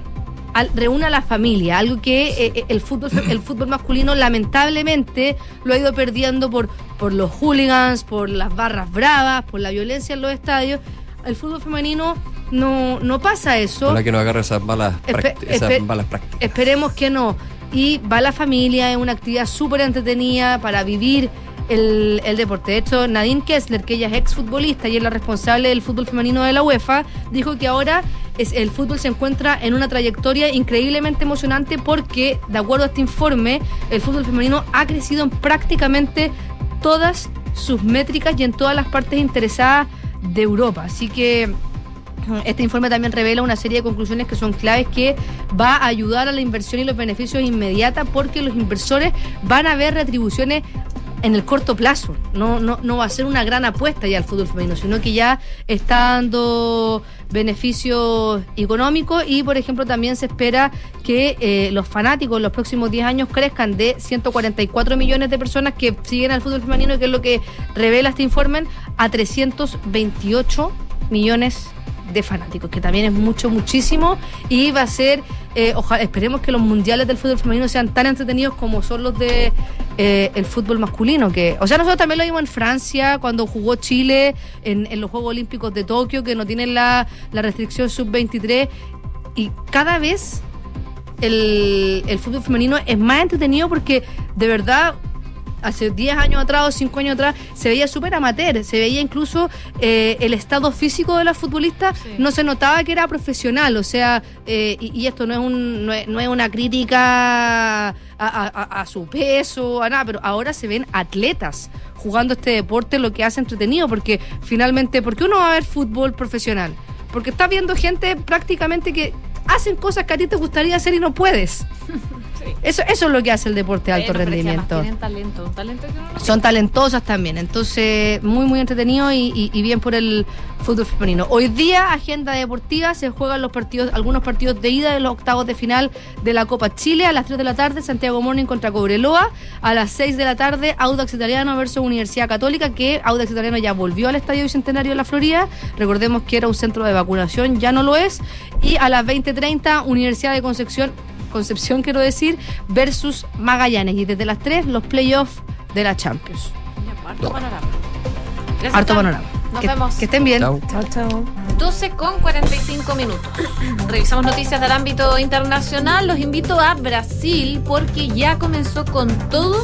reúne a la familia, algo que eh, eh, el fútbol el fútbol masculino lamentablemente lo ha ido perdiendo por por los hooligans, por las barras bravas, por la violencia en los estadios. El fútbol femenino no no pasa eso. Ojalá que no agarre esas malas, Espe- práct- esas espe- malas prácticas. Esperemos que no. Y va la familia, es una actividad súper entretenida para vivir el, el deporte. De hecho, Nadine Kessler, que ella es exfutbolista y es la responsable del fútbol femenino de la UEFA, dijo que ahora es, el fútbol se encuentra en una trayectoria increíblemente emocionante porque, de acuerdo a este informe, el fútbol femenino ha crecido en prácticamente todas sus métricas y en todas las partes interesadas de Europa. Así que este informe también revela una serie de conclusiones que son claves que va a ayudar a la inversión y los beneficios inmediata porque los inversores van a ver retribuciones en el corto plazo. No, no, no va a ser una gran apuesta ya al fútbol femenino, sino que ya está dando beneficios económicos y, por ejemplo, también se espera que eh, los fanáticos en los próximos 10 años crezcan de 144 millones de personas que siguen al fútbol femenino, que es lo que revela este informe, a 328 millones de fanáticos, que también es mucho, muchísimo, y va a ser, eh, ojalá, esperemos que los mundiales del fútbol femenino sean tan entretenidos como son los de eh, el fútbol masculino, que, o sea, nosotros también lo vimos en Francia, cuando jugó Chile en, en los Juegos Olímpicos de Tokio, que no tienen la, la restricción sub-23, y cada vez el, el fútbol femenino es más entretenido porque de verdad hace 10 años atrás o 5 años atrás se veía súper amateur, se veía incluso eh, el estado físico de la futbolista, no se notaba que era profesional, o sea, eh, y, y esto no es, un, no, es, no es una crítica a, a- a su peso, a nada, pero ahora se ven atletas jugando este deporte, lo que hace entretenido, porque finalmente, ¿por qué uno va a ver fútbol profesional? Porque está viendo gente prácticamente que hacen cosas que a ti te gustaría hacer y no puedes. Eso, eso es lo que hace el deporte de alto Bueno, rendimiento. Tienen talento, un talento que uno no Son talentosas también, entonces muy muy entretenido y, y- y bien por el fútbol femenino. Hoy día, agenda deportiva, se juegan los partidos, algunos partidos de ida de los octavos de final de la Copa Chile. A las 3 de la tarde, Santiago Morning contra Cobreloa, a las 6 de la tarde, Audax Italiano versus Universidad Católica, que Audax Italiano ya volvió al Estadio Bicentenario de la Florida, recordemos que era un centro de vacunación, ya no lo es, y a las 20.30, Universidad de Concepción, Concepción quiero decir, versus Magallanes, y desde las 3 los playoffs de la Champions. Harto panorama. Gracias, Harto Cam. panorama. Nos que, vemos. que estén bien. Chao. chao. chao. 12 con 45 minutos. Revisamos noticias del ámbito internacional. Los invito a Brasil porque ya comenzó con todo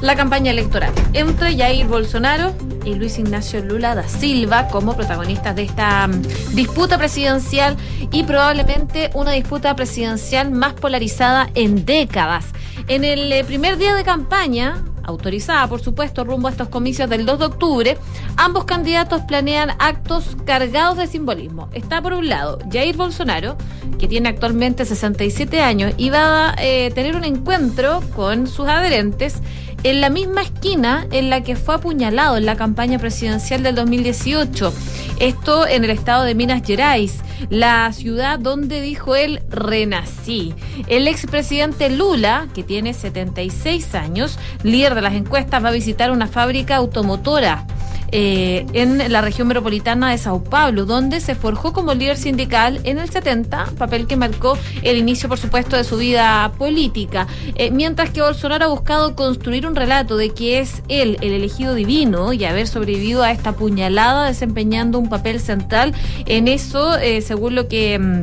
la campaña electoral entre Jair Bolsonaro y Luis Ignacio Lula da Silva como protagonistas de esta mm, disputa presidencial y probablemente una disputa presidencial más polarizada en décadas. En el eh, primer día de campaña, autorizada por supuesto rumbo a estos comicios del 2 de octubre, ambos candidatos planean actos cargados de simbolismo. Está por un lado Jair Bolsonaro, que tiene actualmente 67 años y va a eh, tener un encuentro con sus adherentes en la misma esquina en la que fue apuñalado en la campaña presidencial del 2018. Esto en el estado de Minas Gerais, la ciudad donde dijo él renací. El expresidente Lula, que tiene 76 años, líder de las encuestas, va a visitar una fábrica automotora eh, en la región metropolitana de Sao Paulo, donde se forjó como líder sindical en el 70, papel que marcó el inicio, por supuesto, de su vida política. Eh, mientras que Bolsonaro ha buscado construir un relato de que es él el elegido divino y haber sobrevivido a esta puñalada desempeñando un papel central en eso, eh, según lo que mm,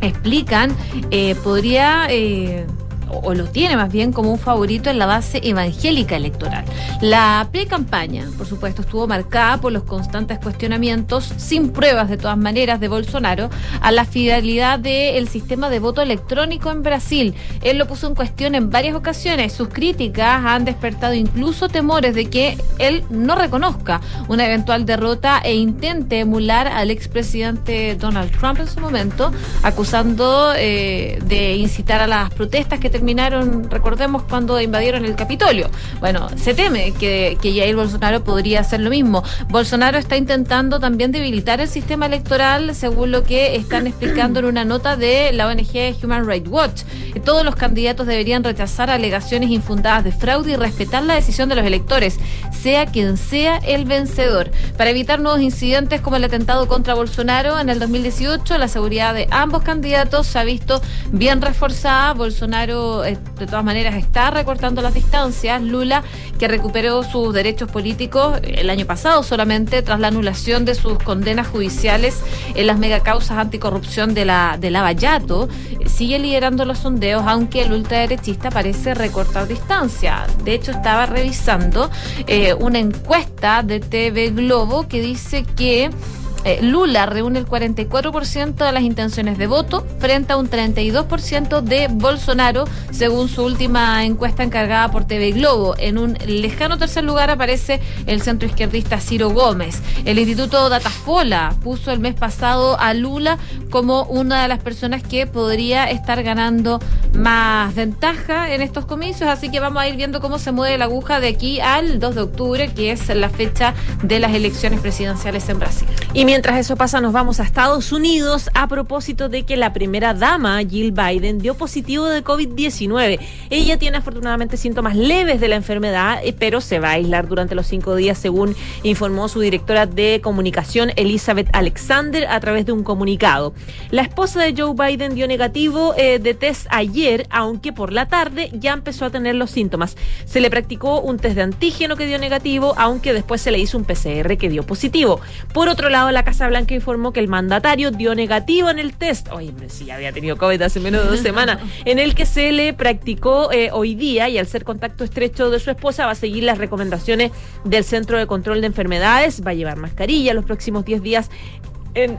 explican, eh, podría... o o lo tiene más bien como un favorito en la base evangélica electoral. La pre-campaña, por supuesto, estuvo marcada por los constantes cuestionamientos, sin pruebas de todas maneras, de Bolsonaro a la fidelidad del sistema de voto electrónico en Brasil. Él lo puso en cuestión en varias ocasiones. Sus críticas han despertado incluso temores de que él no reconozca una eventual derrota e intente emular al expresidente Donald Trump en su momento, acusando eh, de incitar a las protestas que terminaron, recordemos, cuando invadieron el Capitolio. Bueno, se teme que, que Jair Bolsonaro podría hacer lo mismo. Bolsonaro está intentando también debilitar el sistema electoral, según lo que están explicando en una nota de la ONG Human Rights Watch. Todos los candidatos deberían rechazar alegaciones infundadas de fraude y respetar la decisión de los electores, sea quien sea el vencedor. Para evitar nuevos incidentes como el atentado contra Bolsonaro en el 2018, la seguridad de ambos candidatos se ha visto bien reforzada. Bolsonaro, eh, de todas maneras, está recortando las distancias. Lula, que recuperó sus derechos políticos el año pasado solamente tras la anulación de sus condenas judiciales en las megacausas anticorrupción de la de Lavallato, sigue liderando los sondeos, aunque el ultraderechista parece recortar distancia. De hecho, estaba revisando eh, una encuesta de TV Globo que dice que eh, Lula reúne el 44% de las intenciones de voto frente a un 32% de Bolsonaro, según su última encuesta encargada por TV Globo. En un lejano tercer lugar aparece el centro izquierdista Ciro Gómez. El Instituto Datafola puso el mes pasado a Lula como una de las personas que podría estar ganando más ventaja en estos comicios, así que vamos a ir viendo cómo se mueve la aguja de aquí al 2 de octubre, que es la fecha de las elecciones presidenciales en Brasil. Mientras eso pasa, nos vamos a Estados Unidos a propósito de que la primera dama, Jill Biden, dio positivo de COVID-19. Ella tiene afortunadamente síntomas leves de la enfermedad, eh, pero se va a aislar durante los cinco días, según informó su directora de comunicación, Elizabeth Alexander, a través de un comunicado. La esposa de Joe Biden dio negativo eh, de test ayer, aunque por la tarde ya empezó a tener los síntomas. Se le practicó un test de antígeno que dio negativo, aunque después se le hizo un PCR que dio positivo. Por otro lado, la la Casa Blanca informó que el mandatario dio negativo en el test. Oye, pero sí, había tenido COVID hace menos de dos semanas, en el que se le practicó eh, hoy día y al ser contacto estrecho de su esposa va a seguir las recomendaciones del Centro de Control de Enfermedades, va a llevar mascarilla los próximos 10 días en...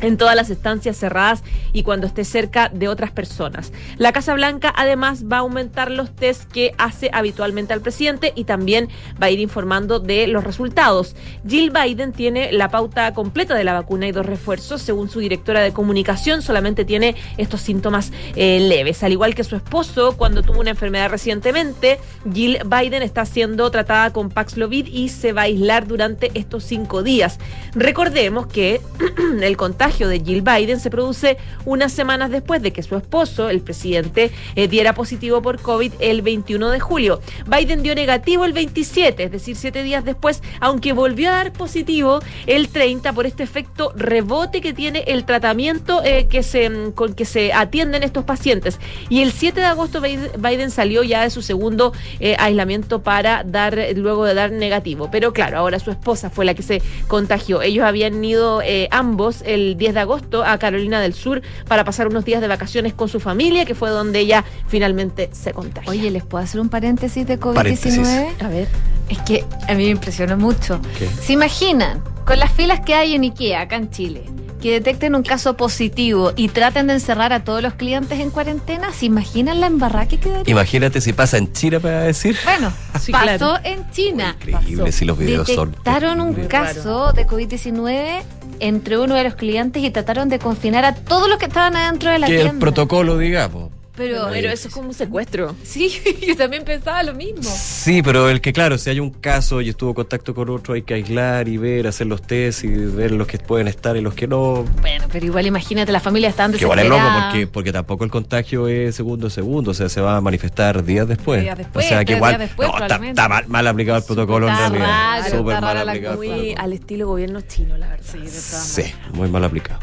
en todas las estancias cerradas y cuando esté cerca de otras personas. La Casa Blanca además va a aumentar los test que hace habitualmente al presidente y también va a ir informando de los resultados. Jill Biden tiene la pauta completa de la vacuna y dos refuerzos. Según su directora de comunicación, solamente tiene estos síntomas eh, leves. Al igual que su esposo, cuando tuvo una enfermedad recientemente, Jill Biden está siendo tratada con Paxlovid y se va a aislar durante estos cinco días. Recordemos que el contagio de Jill Biden se produce unas semanas después de que su esposo, el presidente, eh, diera positivo por COVID el 21 de julio. Biden dio negativo el 27, es decir, siete días después, aunque volvió a dar positivo el 30 por este efecto rebote que tiene el tratamiento eh, que se, mm, con que se atienden estos pacientes. Y el 7 de agosto Biden salió ya de su segundo eh, aislamiento para dar, luego de dar negativo. Pero claro, ahora su esposa fue la que se contagió. Ellos habían ido ambos el 10 de agosto a Carolina del Sur para pasar unos días de vacaciones con su familia, que fue donde ella finalmente se contagió. Oye, ¿les puedo hacer un paréntesis de COVID-19? A ver. Es que a mí me impresionó mucho. ¿Qué? ¿Se imaginan con las filas que hay en IKEA acá en Chile? Que detecten un caso positivo y traten de encerrar a todos los clientes en cuarentena, ¿se imaginan la embarrada que quedaría? Imagínate si pasa en China para decir. Bueno, Sí, pasó claro. en China. Increíble si los videos son. Detectaron un caso de COVID-19 entre uno de los clientes y trataron de confinar a todos los que estaban adentro de la Que tienda. el protocolo, digamos. Pero, Pero eso es como un secuestro. sí, yo también pensaba lo mismo. Sí, pero el que, claro, si hay un caso y estuvo en contacto con otro, hay que aislar y ver, hacer los test y ver los que pueden estar y los que no. Bueno, pero igual imagínate, la familia está Que igual es loco porque, porque tampoco el contagio es segundo a segundo, o sea, se va a manifestar días después. Días después, o sea, que igual días después, no, está, está mal, mal aplicado el protocolo en Está realidad. raro, Súper está mal aplicado. Muy al estilo gobierno chino, la verdad. Sí, muy mal aplicado.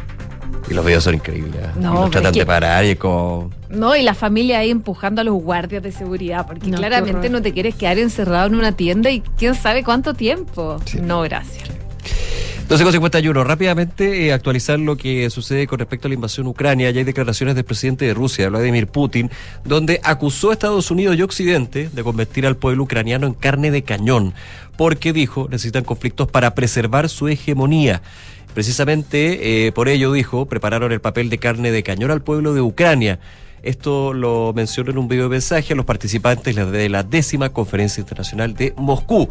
Y los videos son increíbles. ¿eh? No, Y los pero tratan es que- de parar y es como. No, y la familia ahí empujando a los guardias de seguridad, porque No, claramente no te quieres quedar encerrado en una tienda y quién sabe cuánto tiempo. No, gracias. 12.51. Rápidamente eh, actualizar lo que sucede con respecto a la invasión Ucrania. Ya hay declaraciones del presidente de Rusia, Vladimir Putin, donde acusó a Estados Unidos y Occidente de convertir al pueblo ucraniano en carne de cañón, porque dijo necesitan conflictos para preservar su hegemonía. Precisamente eh, por ello, dijo, prepararon el papel de carne de cañón al pueblo de Ucrania. Esto lo mencionó en un video mensaje a los participantes de la décima conferencia internacional de Moscú.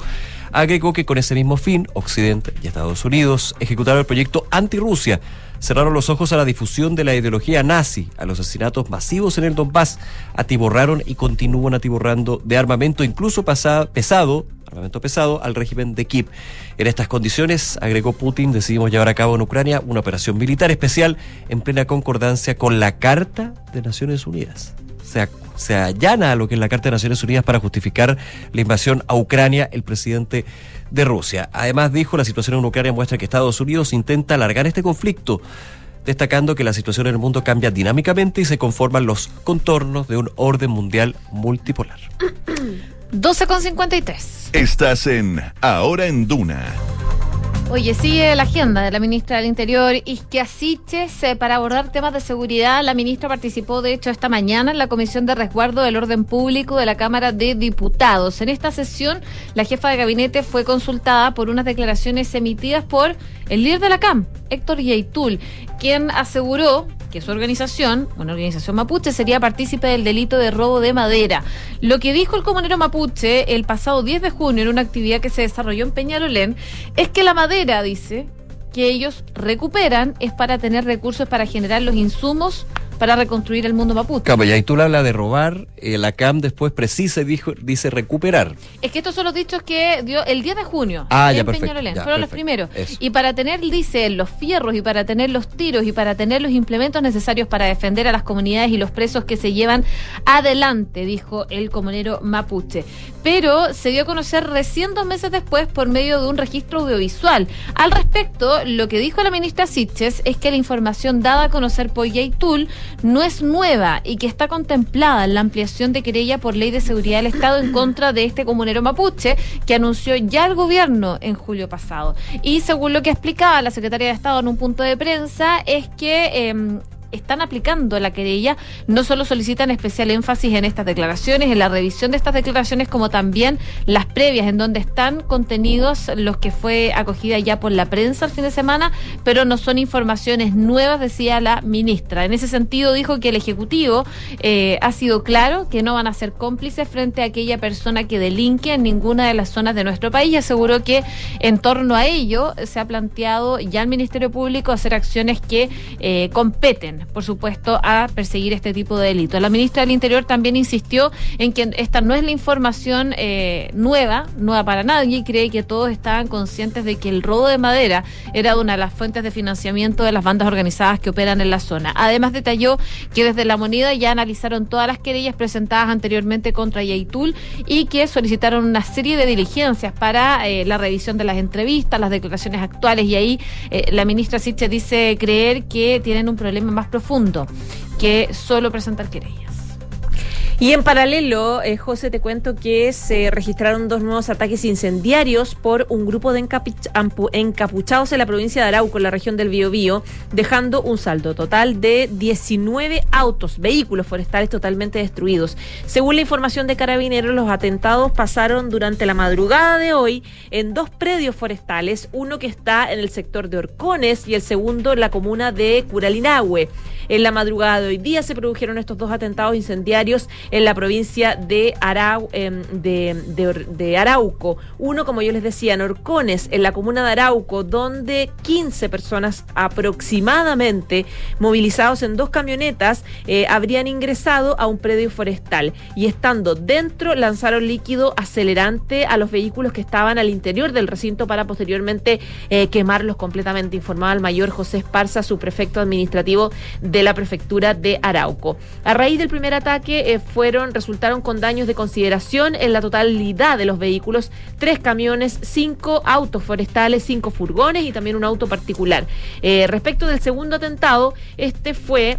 Agregó que con ese mismo fin, Occidente y Estados Unidos ejecutaron el proyecto anti-Rusia. Cerraron los ojos a la difusión de la ideología nazi, a los asesinatos masivos en el Donbass, atiborraron y continúan atiborrando de armamento incluso pesado, armamento pesado, al régimen de Kiev. En estas condiciones, agregó Putin, decidimos llevar a cabo en Ucrania una operación militar especial en plena concordancia con la Carta de Naciones Unidas. Se, allana a lo que es la Carta de Naciones Unidas para justificar la invasión a Ucrania el presidente de Rusia. Además dijo, la situación en Ucrania muestra que Estados Unidos intenta alargar este conflicto, destacando que la situación en el mundo cambia dinámicamente y se conforman los contornos de un orden mundial multipolar. 12 con 53. Estás en Ahora en Duna. Oye, sigue la agenda de la ministra del Interior, Isquia Siches, eh, para abordar temas de seguridad. La ministra participó, de hecho, esta mañana en la Comisión de Resguardo del Orden Público de la Cámara de Diputados. En esta sesión, la jefa de gabinete fue consultada por unas declaraciones emitidas por el líder de la CAM, Héctor Yeitul, quien aseguró que su organización, una organización mapuche, sería partícipe del delito de robo de madera. Lo que dijo el comunero mapuche el pasado 10 de junio en una actividad que se desarrolló en Peñalolén es que la madera, dice, que ellos recuperan es para tener recursos para generar los insumos para reconstruir el mundo mapuche. Cama, y tú habla de robar, eh, la CAM después precisa y dijo, dice recuperar. Es que estos son los dichos que dio el 10 de junio Ah, en ya, perfecto, Peñalolén. ya, Fueron los primeros. Eso. Y para tener, dice, los fierros y para tener los tiros y para tener los implementos necesarios para defender a las comunidades y los presos que se llevan adelante, dijo el comunero mapuche. Pero se dio a conocer recién dos meses después por medio de un registro audiovisual. Al respecto, lo que dijo la ministra Sitches es que la información dada a conocer por Yeitul no es nueva y que está contemplada en la ampliación de querella por ley de seguridad del Estado en contra de este comunero mapuche que anunció ya el gobierno en julio pasado. Y según lo que explicaba la secretaria de Estado en un punto de prensa, es que... em, están aplicando la querella, no solo solicitan especial énfasis en estas declaraciones, en la revisión de estas declaraciones, como también las previas, en donde están contenidos los que fue acogida ya por la prensa el fin de semana, pero no son informaciones nuevas, decía la ministra. En ese sentido, dijo que el Ejecutivo eh, ha sido claro que no van a ser cómplices frente a aquella persona que delinque en ninguna de las zonas de nuestro país y aseguró que en torno a ello se ha planteado ya el Ministerio Público hacer acciones que eh, competen por supuesto, a perseguir este tipo de delitos. La ministra del Interior también insistió en que esta no es la información eh, nueva, nueva para nadie, y cree que todos estaban conscientes de que el robo de madera era una de las fuentes de financiamiento de las bandas organizadas que operan en la zona. Además, detalló que desde la moneda ya analizaron todas las querellas presentadas anteriormente contra Yaitul y que solicitaron una serie de diligencias para eh, la revisión de las entrevistas, las declaraciones actuales, y ahí eh, la ministra Siche dice creer que tienen un problema más profundo que solo presentar querellas. Y en paralelo, eh, José, te cuento que se registraron dos nuevos ataques incendiarios por un grupo de encapuchados en la provincia de Arauco, en la región del Biobío, dejando un saldo total de 19 autos, vehículos forestales totalmente destruidos. Según la información de Carabineros, los atentados pasaron durante la madrugada de hoy en dos predios forestales, uno que está en el sector de Orcones y el segundo en la comuna de Curalinahue. En la madrugada de hoy día se produjeron estos dos atentados incendiarios en la provincia em, de, Arauco. Uno, como yo les decía, en Orcones, en la comuna de Arauco, donde 15 personas aproximadamente, movilizados en dos camionetas, eh, habrían ingresado a un predio forestal y estando dentro lanzaron líquido acelerante a los vehículos que estaban al interior del recinto para posteriormente eh, quemarlos completamente, informaba el mayor José Esparza, su prefecto administrativo de la prefectura de Arauco. A raíz del primer ataque eh, fueron, resultaron con daños de consideración en la totalidad de los vehículos, tres camiones, cinco autos forestales, cinco furgones y también un auto particular. Eh, respecto del segundo atentado, este fue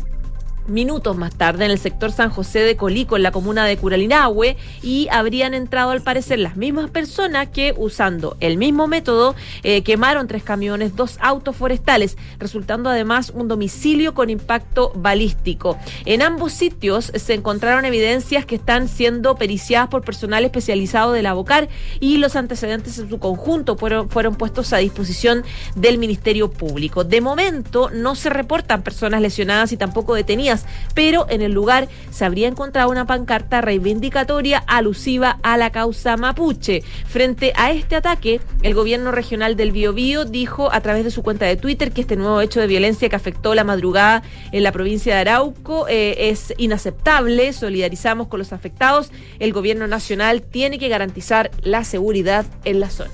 minutos más tarde en el sector San José de Colico, en la comuna de Curalinahue, y habrían entrado al parecer las mismas personas que, usando el mismo método, eh, quemaron tres camiones, dos autos forestales, resultando además un domicilio con impacto balístico. En ambos sitios se encontraron evidencias que están siendo periciadas por personal especializado de la BOCAR y los antecedentes en su conjunto fueron, fueron puestos a disposición del Ministerio Público. De momento no se reportan personas lesionadas y tampoco detenidas, pero en el lugar se habría encontrado una pancarta reivindicatoria alusiva a la causa mapuche. Frente a este ataque, el gobierno regional del Biobío dijo a través de su cuenta de Twitter que este nuevo hecho de violencia que afectó la madrugada en la provincia de Arauco eh, es inaceptable. Solidarizamos con los afectados. El gobierno nacional tiene que garantizar la seguridad en la zona.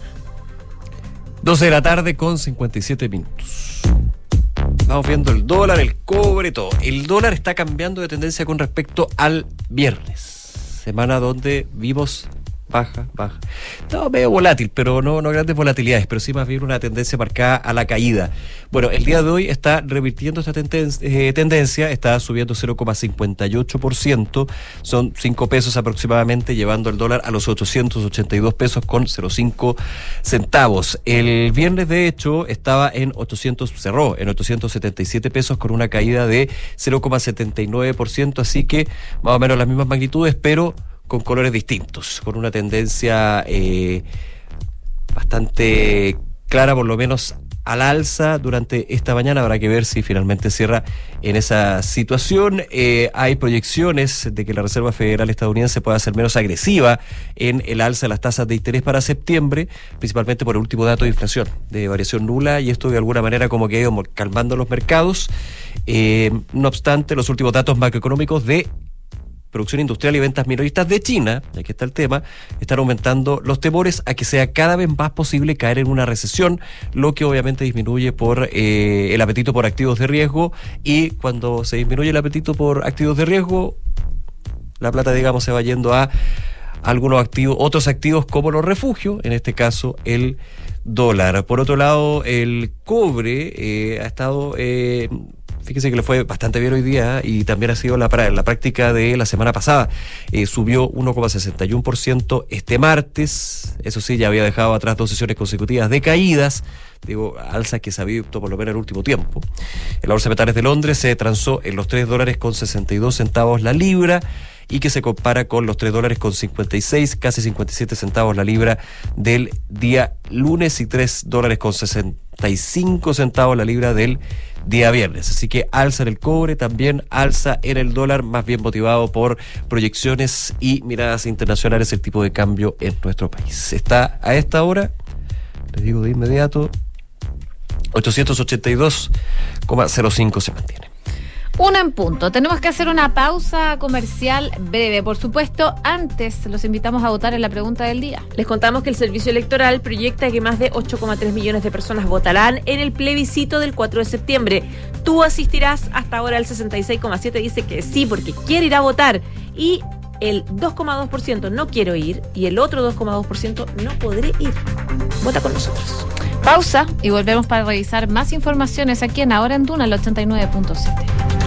12 de la tarde con 57 minutos. Vamos viendo el dólar, el cobre, todo. El dólar está cambiando de tendencia con respecto al viernes. Semana donde vimos baja, baja. No, medio volátil, pero no, no grandes volatilidades, pero sí más bien una tendencia marcada a la caída. Bueno, el día de hoy está revirtiendo esta eh, tendencia, está subiendo 0,58%, son 5 pesos aproximadamente, llevando el dólar a los 882 pesos con 0,5 centavos. El viernes, de hecho, estaba en 800, cerró en 877 pesos con una caída de 0,79%, así que más o menos las mismas magnitudes, pero con colores distintos, con una tendencia eh, bastante clara, por lo menos al alza durante esta mañana. Habrá que ver si finalmente cierra en esa situación. Eh, hay proyecciones de que la Reserva Federal estadounidense pueda ser menos agresiva en el alza de las tasas de interés para septiembre, principalmente por el último dato de inflación, de variación nula, y esto de alguna manera como que ha ido calmando los mercados. Eh, no obstante, los últimos datos macroeconómicos de producción industrial y ventas minoristas de China, y aquí está el tema, están aumentando los temores a que sea cada vez más posible caer en una recesión, lo que obviamente disminuye por eh, el apetito por activos de riesgo y cuando se disminuye el apetito por activos de riesgo, la plata, digamos, se va yendo a algunos activos, otros activos como los refugios, en este caso el dólar. Por otro lado, el cobre eh, ha estado eh, fíjese que le fue bastante bien hoy día y también ha sido la, la práctica de la semana pasada. Eh, subió 1,61% este martes. Eso sí, ya había dejado atrás dos sesiones consecutivas de caídas. Digo, alzas que se ha visto por lo menos en el último tiempo. El bolsa de metales de Londres se transó en los 3 dólares con 62 centavos la libra y que se compara con los 3 dólares con 56, casi 57 centavos la libra del día lunes y 3 dólares con 65 centavos la libra del día viernes. Así que alza en el cobre, también alza en el dólar, más bien motivado por proyecciones y miradas internacionales el tipo de cambio en nuestro país. Está a esta hora, les digo de inmediato, 882,05 se mantiene. Una en punto. Tenemos que hacer una pausa comercial breve. Por supuesto, antes los invitamos a votar en la pregunta del día. Les contamos que el Servicio Electoral proyecta que más de 8,3 millones de personas votarán en el plebiscito del 4 de septiembre. Tú asistirás, hasta ahora el 66,7 dice que sí, porque quiere ir a votar. Y el 2,2% no quiero ir y el otro 2,2% no podré ir. Vota con nosotros. Pausa y volvemos para revisar más informaciones aquí en Ahora en Duna, el 89.7.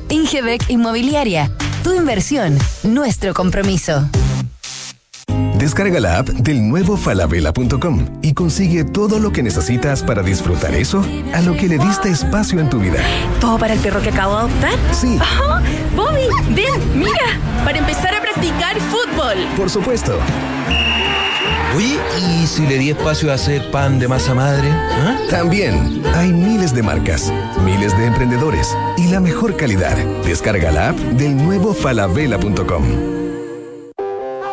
Ingebec Inmobiliaria. Tu inversión, nuestro compromiso. Descarga la app del nuevo falabella.com y consigue todo lo que necesitas para disfrutar eso a lo que le diste espacio en tu vida. ¿Todo para el perro que acabo de adoptar? Sí. Ajá. Bobby, ven, mira, para empezar a practicar fútbol. Por supuesto. Oye, ¿y si le di espacio a hacer pan de masa madre? ¿Ah? También hay miles de marcas, miles de emprendedores y la mejor calidad. Descarga la app del nuevo falabella.com.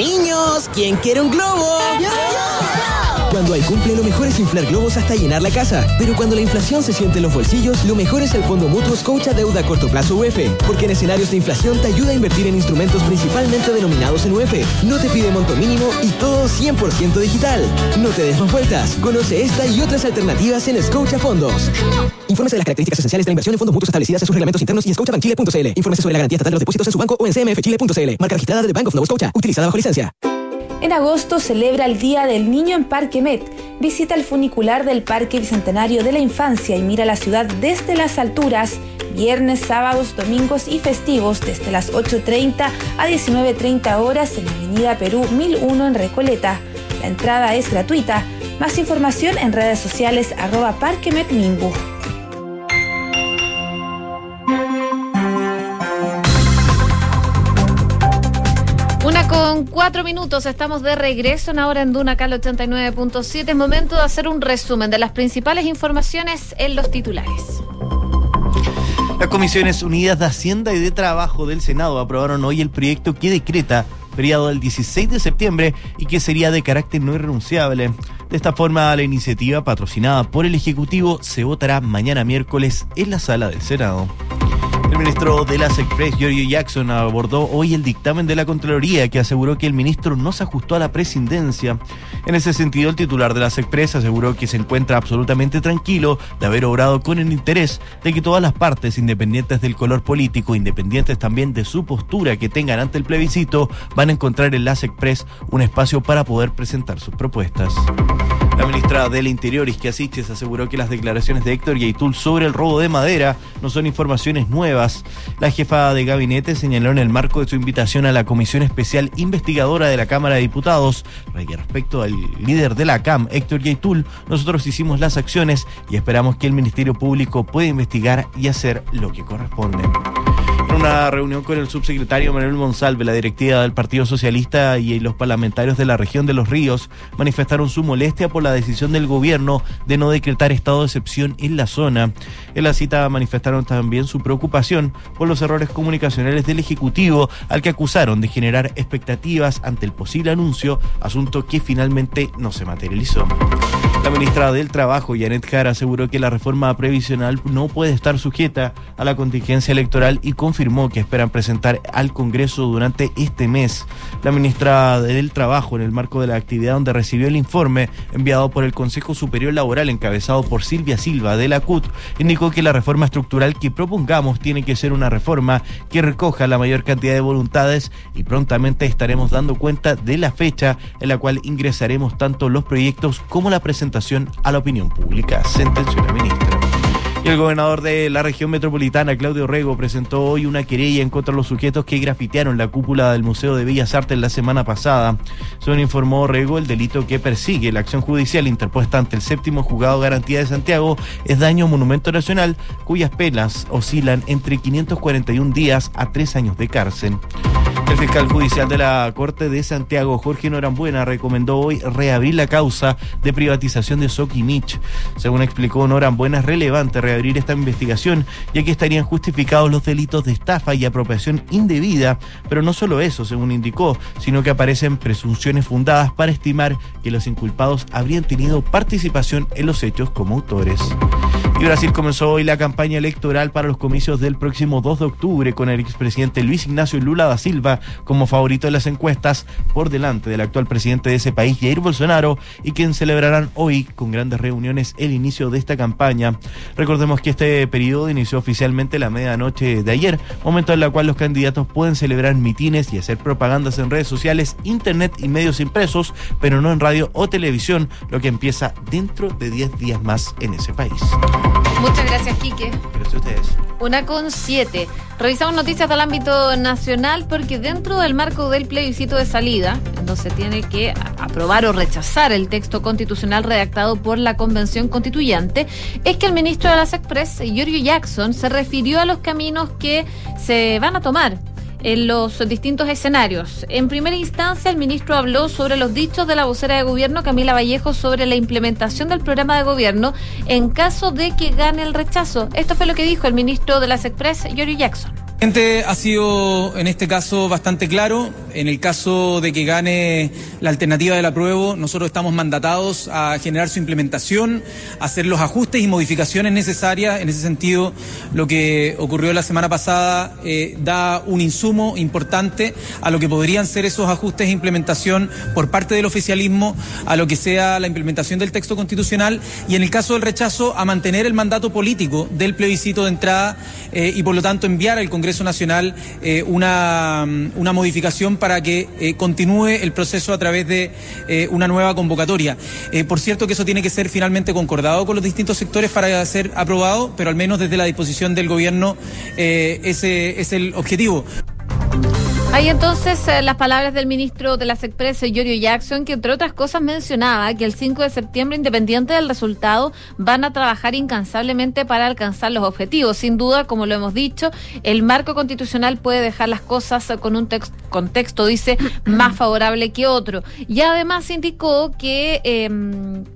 Niños, ¿quién quiere un globo? Cuando hay cumple, lo mejor es inflar globos hasta llenar la casa. Pero cuando la inflación se siente en los bolsillos, lo mejor es el Fondo Mutuo Scotia Deuda a Corto Plazo UF. Porque en escenarios de inflación te ayuda a invertir en instrumentos principalmente denominados en UF. No te pide monto mínimo y todo 100% digital. No te des más vueltas. Conoce esta y otras alternativas en Scotia Fondos. Infórmese de las características esenciales de la inversión en fondos mutuos establecidas en sus reglamentos internos y en scotiabankchile.cl. Infórmese sobre la garantía estatal de los depósitos en su banco o en cmfchile.cl. Marca registrada de Bank of Nova Scotia. Utilizada bajo licencia. En agosto celebra el Día del Niño en Parque Met. Visita el funicular del Parque Bicentenario de la Infancia y mira la ciudad desde las alturas. Viernes, sábados, domingos y festivos desde las 8.30 a 19.30 horas en Avenida Perú 1001 en Recoleta. La entrada es gratuita. Más información en redes sociales arroba Parque Met Mimbu. Cuatro minutos, estamos de regreso en ahora en Duna Cal 89.7. Es momento de hacer un resumen de las principales informaciones en los titulares. Las Comisiones Unidas de Hacienda y de Trabajo del Senado aprobaron hoy el proyecto que decreta feriado del 16 de septiembre y que sería de carácter no irrenunciable. De esta forma, la iniciativa patrocinada por el Ejecutivo se votará mañana miércoles en la sala del Senado. El ministro de las Express, Giorgio Jackson, abordó hoy el dictamen de la Contraloría que aseguró que el ministro no se ajustó a la presidencia. En ese sentido, el titular de las Express aseguró que se encuentra absolutamente tranquilo de haber obrado con el interés de que todas las partes, independientes del color político, independientes también de su postura que tengan ante el plebiscito, van a encontrar en las Express un espacio para poder presentar sus propuestas. Ministra del Interior, Isquia Asiches, aseguró que las declaraciones de Héctor Yaitul sobre el robo de madera no son informaciones nuevas. La jefa de gabinete señaló en el marco de su invitación a la Comisión Especial Investigadora de la Cámara de Diputados que respecto al líder de la CAM, Héctor Yaitul, nosotros hicimos las acciones y esperamos que el Ministerio Público pueda investigar y hacer lo que corresponde. En una reunión con el subsecretario Manuel Monsalve, la directiva del Partido Socialista y los parlamentarios de la región de Los Ríos manifestaron su molestia por la decisión del gobierno de no decretar estado de excepción en la zona. En la cita manifestaron también su preocupación por los errores comunicacionales del Ejecutivo, al que acusaron de generar expectativas ante el posible anuncio, asunto que finalmente no se materializó. La ministra del Trabajo, Janet Jara, aseguró que la reforma previsional no puede estar sujeta a la contingencia electoral y confirmó que esperan presentar al Congreso durante este mes. La ministra del Trabajo, en el marco de la actividad donde recibió el informe enviado por el Consejo Superior Laboral encabezado por Silvia Silva de la CUT, indicó que la reforma estructural que propongamos tiene que ser una reforma que recoja la mayor cantidad de voluntades y prontamente estaremos dando cuenta de la fecha en la cual ingresaremos tanto los proyectos como la presentación a la opinión pública, sentenció la ministra. Y el gobernador de la región metropolitana, Claudio Rego, presentó hoy una querella en contra de los sujetos que grafitearon la cúpula del Museo de Bellas Artes la semana pasada. Según informó Rego, el delito que persigue la acción judicial interpuesta ante el séptimo juzgado de garantía de Santiago es daño a monumento nacional, cuyas penas oscilan entre 541 días a tres años de cárcel. El fiscal judicial de la Corte de Santiago, Jorge Norambuena, recomendó hoy reabrir la causa de privatización de Soquimich. Según explicó Norambuena, es relevante reabrir esta investigación, ya que estarían justificados los delitos de estafa y apropiación indebida, pero no solo eso, según indicó, sino que aparecen presunciones fundadas para estimar que los inculpados habrían tenido participación en los hechos como autores. Y Brasil comenzó hoy la campaña electoral para los comicios del próximo 2 de octubre con el expresidente Luis Ignacio Lula da Silva como favorito de las encuestas por delante del actual presidente de ese país, Jair Bolsonaro, y quien celebrarán hoy con grandes reuniones el inicio de esta campaña. Recordemos que este periodo inició oficialmente la medianoche de ayer, momento en el cual los candidatos pueden celebrar mitines y hacer propagandas en redes sociales, internet y medios impresos, pero no en radio o televisión, lo que empieza dentro de 10 días más en ese país. Muchas gracias, Quique. Gracias a ustedes. Una con siete. Revisamos noticias del ámbito nacional porque dentro del marco del plebiscito de salida, donde se tiene que aprobar o rechazar el texto constitucional redactado por la Convención Constituyente, es que el ministro de las Express, Giorgio Jackson, se refirió a los caminos que se van a tomar en los distintos escenarios. En primera instancia, el ministro habló sobre los dichos de la vocera de gobierno, Camila Vallejo, sobre la implementación del programa de gobierno en caso de que gane el rechazo. Esto fue lo que dijo el ministro de las Express, Yori Jackson. Ha sido en este caso bastante claro. En el caso de que gane la alternativa del apruebo, nosotros estamos mandatados a generar su implementación, a hacer los ajustes y modificaciones necesarias. En ese sentido, lo que ocurrió la semana pasada eh, da un insumo importante a lo que podrían ser esos ajustes e implementación por parte del oficialismo a lo que sea la implementación del texto constitucional y en el caso del rechazo a mantener el mandato político del plebiscito de entrada eh, y por lo tanto enviar al Congreso Congreso Nacional eh, una, una modificación para que eh, continúe el proceso a través de eh, una nueva convocatoria. Por cierto que eso tiene que ser finalmente concordado con los distintos sectores para ser aprobado, pero al menos desde la disposición del gobierno ese es el objetivo. Hay entonces eh, las palabras del ministro de las Expresas, Giorgio Jackson, que entre otras cosas mencionaba que el 5 de septiembre, independiente del resultado, van a trabajar incansablemente para alcanzar los objetivos. Sin duda, como lo hemos dicho, el marco constitucional puede dejar las cosas con un tex- contexto, dice, más favorable que otro. Y además indicó que eh,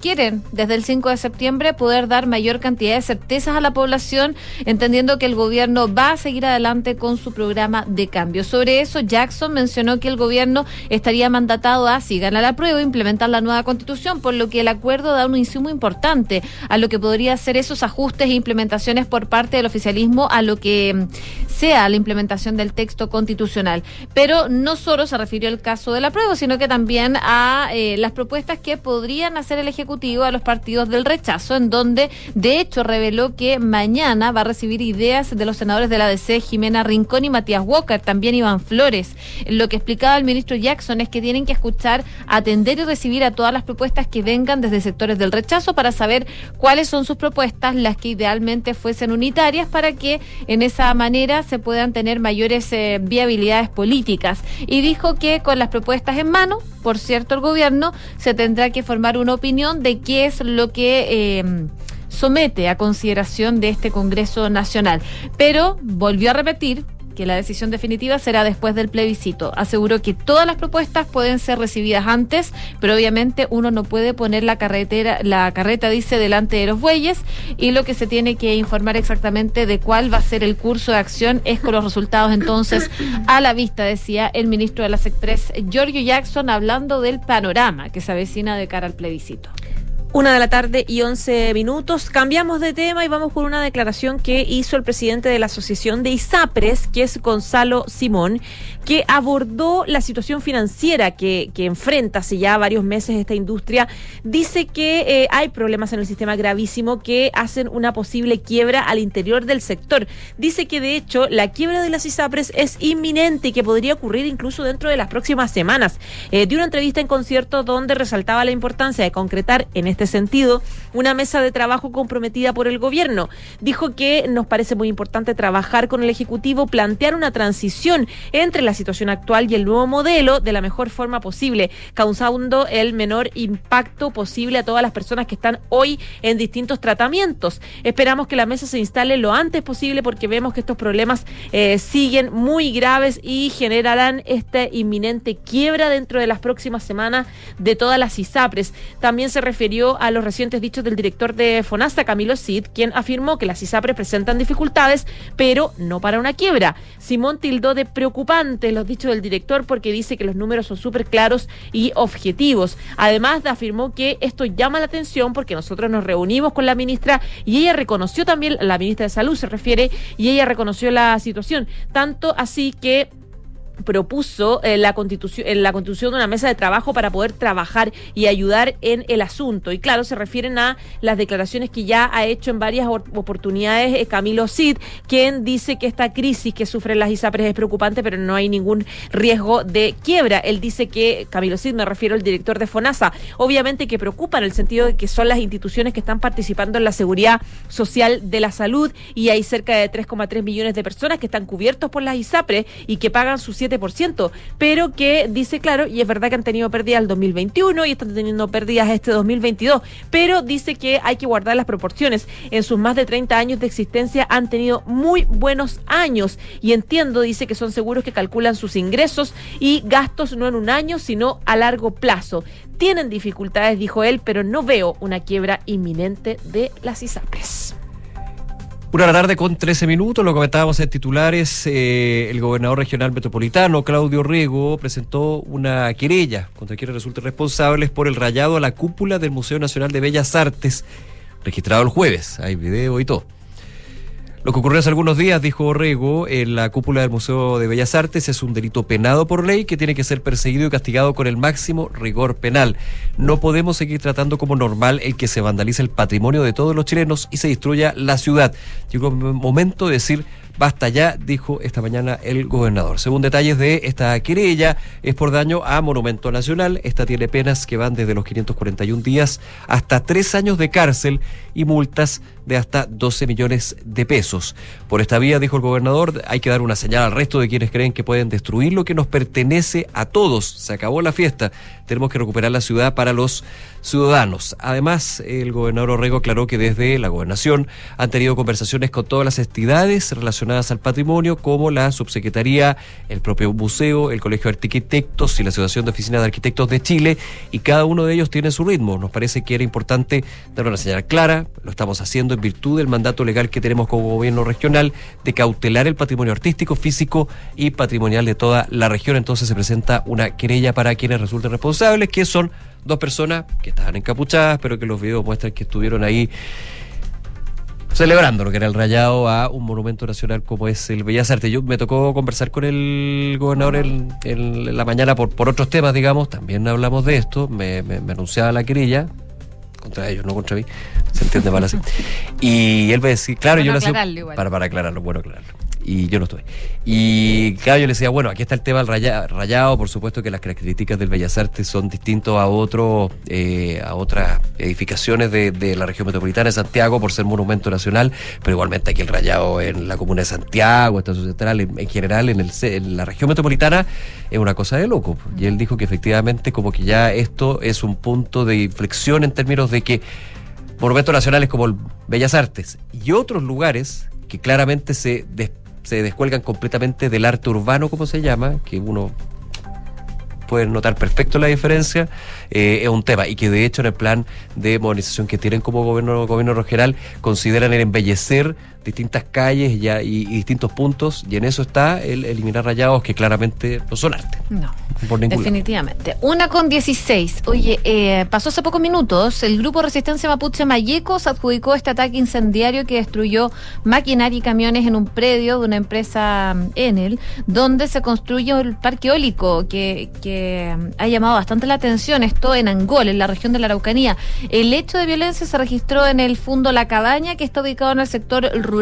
quieren, desde el 5 de septiembre, poder dar mayor cantidad de certezas a la población, entendiendo que el gobierno va a seguir adelante con su programa de cambio. Sobre eso, Jackson mencionó que el gobierno estaría mandatado a, si gana la prueba, implementar la nueva constitución, por lo que el acuerdo da un insumo importante a lo que podría ser esos ajustes e implementaciones por parte del oficialismo a lo que mm, sea la implementación del texto constitucional. Pero no solo se refirió al caso de la prueba, sino que también a eh, las propuestas que podrían hacer el Ejecutivo a los partidos del rechazo, en donde de hecho reveló que mañana va a recibir ideas de los senadores de la DC, Jimena Rincón y Matías Walker, también Iván Flores. Lo que explicaba el ministro Jackson es que tienen que escuchar, atender y recibir a todas las propuestas que vengan desde sectores del rechazo para saber cuáles son sus propuestas, las que idealmente fuesen unitarias, para que en esa manera se puedan tener mayores eh, viabilidades políticas. Y dijo que con las propuestas en mano, por cierto, el gobierno se tendrá que formar una opinión de qué es lo que... eh, somete a consideración de este Congreso Nacional. Pero volvió a repetir que la decisión definitiva será después del plebiscito. Aseguró que todas las propuestas pueden ser recibidas antes, pero obviamente uno no puede poner la carretera, la carreta dice delante de los bueyes y lo que se tiene que informar exactamente de cuál va a ser el curso de acción es con los resultados entonces a la vista, decía el ministro de las Express, Giorgio Jackson, hablando del panorama que se avecina de cara al plebiscito. Una de la tarde y 11 minutos. Cambiamos de tema y vamos por una declaración que hizo el presidente de la Asociación de ISAPRES, que es Gonzalo Simón, que abordó la situación financiera que, que enfrenta hace ya varios meses esta industria. Dice que eh, hay problemas en el sistema gravísimo que hacen una posible quiebra al interior del sector. Dice que de hecho la quiebra de las ISAPRES es inminente y que podría ocurrir incluso dentro de las próximas semanas. Eh, dio una entrevista en concierto donde resaltaba la importancia de concretar en este sentido una mesa de trabajo comprometida por el gobierno. Dijo que nos parece muy importante trabajar con el Ejecutivo, plantear una transición entre la situación actual y el nuevo modelo de la mejor forma posible, causando el menor impacto posible a todas las personas que están hoy en distintos tratamientos. Esperamos que la mesa se instale lo antes posible porque vemos que estos problemas eh, siguen muy graves y generarán esta inminente quiebra dentro de las próximas semanas de todas las ISAPRES. También se refirió a los recientes dichos del director de FONASA, Camilo Cid, quien afirmó que las ISAPRES presentan dificultades, pero no para una quiebra. Simón tildó de preocupante los dichos del director porque dice que los números son súper claros y objetivos. Además, afirmó que esto llama la atención porque nosotros nos reunimos con la ministra y ella reconoció también, la ministra de Salud se refiere, y ella reconoció la situación. Tanto así que propuso eh, la constitución en la constitución de una mesa de trabajo para poder trabajar y ayudar en el asunto. Y claro se refieren a las declaraciones que ya ha hecho en varias or- oportunidades eh, Camilo Cid quien dice que esta crisis que sufren las ISAPRES es preocupante pero no hay ningún riesgo de quiebra. Él dice que Camilo Cid me refiero al director de FONASA obviamente que preocupa en el sentido de que son las instituciones que están participando en la seguridad social de la salud y hay cerca de 3,3 millones de personas que están cubiertos por las ISAPRES y que pagan su 7%, pero que dice claro, y es verdad que han tenido pérdidas el 2021 y están teniendo pérdidas este 2022, pero dice que hay que guardar las proporciones. En sus más de 30 años de existencia han tenido muy buenos años y entiendo, dice que son seguros que calculan sus ingresos y gastos no en un año, sino a largo plazo. Tienen dificultades, dijo él, pero no veo una quiebra inminente de las ISAPRES. Una la tarde con 13 minutos, lo comentábamos en titulares, eh, el gobernador regional metropolitano, Claudio Rego, presentó una querella contra quienes resulten responsables por el rayado a la cúpula del Museo Nacional de Bellas Artes, registrado el jueves, hay video y todo. Lo que ocurrió hace algunos días, dijo Orrego, en la cúpula del Museo de Bellas Artes es un delito penado por ley que tiene que ser perseguido y castigado con el máximo rigor penal. No podemos seguir tratando como normal el que se vandalice el patrimonio de todos los chilenos y se destruya la ciudad. Llegó el momento de decir Basta ya, dijo esta mañana el gobernador. Según detalles de esta querella, es por daño a Monumento Nacional. Esta tiene penas que van desde los 541 días hasta tres años de cárcel y multas de hasta 12 millones de pesos. Por esta vía, dijo el gobernador, hay que dar una señal al resto de quienes creen que pueden destruir lo que nos pertenece a todos. Se acabó la fiesta. Tenemos que recuperar la ciudad para los ciudadanos. Además, el gobernador Orrego aclaró que desde la gobernación han tenido conversaciones con todas las entidades relacionadas al patrimonio, como la subsecretaría, el propio museo, el Colegio de Arquitectos y la Asociación de Oficinas de Arquitectos de Chile, y cada uno de ellos tiene su ritmo. Nos parece que era importante dar una señal clara, lo estamos haciendo en virtud del mandato legal que tenemos como gobierno regional de cautelar el patrimonio artístico, físico y patrimonial de toda la región. Entonces se presenta una querella para quienes resulten responsables, que son dos personas que estaban encapuchadas, pero que los videos muestran que estuvieron ahí celebrando lo que era el rayado a un monumento nacional como es el Bellas Artes. Yo me tocó conversar con el gobernador en, en la mañana por, por otros temas, digamos, también hablamos de esto, me, me, me anunciaba la querella, contra ellos, no contra mí, se entiende mal así. Y él me decía, claro, yo le hacía, para, para aclararlo, bueno, aclararlo. Y yo no estuve. Y claro, le decía, bueno, aquí está el tema del raya- rayado, por supuesto que las características del Bellas Artes son distintos a otro, eh, a otras edificaciones de, la región metropolitana de Santiago por ser monumento nacional, pero igualmente aquí el rayado en la comuna de Santiago, Estación Central, en, en general en, el, en la región metropolitana es una cosa de loco. Y él dijo que efectivamente como que ya esto es un punto de inflexión en términos de que monumentos nacionales como el Bellas Artes y otros lugares que claramente se, des- se descuelgan completamente del arte urbano, como se llama, que uno puede notar perfecto la diferencia, eh, es un tema. Y que de hecho en el plan de modernización que tienen como gobierno, gobierno regional consideran el embellecer distintas calles ya, y, y distintos puntos y en eso está el eliminar rayados que claramente no son arte. No. Por lado. Definitivamente. Una con 16. Oye, eh, pasó hace pocos minutos. El grupo Resistencia Mapuche Mayecos adjudicó este ataque incendiario que destruyó maquinaria y camiones en un predio de una empresa mm, Enel, donde se construye el parque eólico que, que mm, ha llamado bastante la atención. Esto en Angol, en la región de la Araucanía. El hecho de violencia se registró en el Fundo La Cabaña, que está ubicado en el sector rural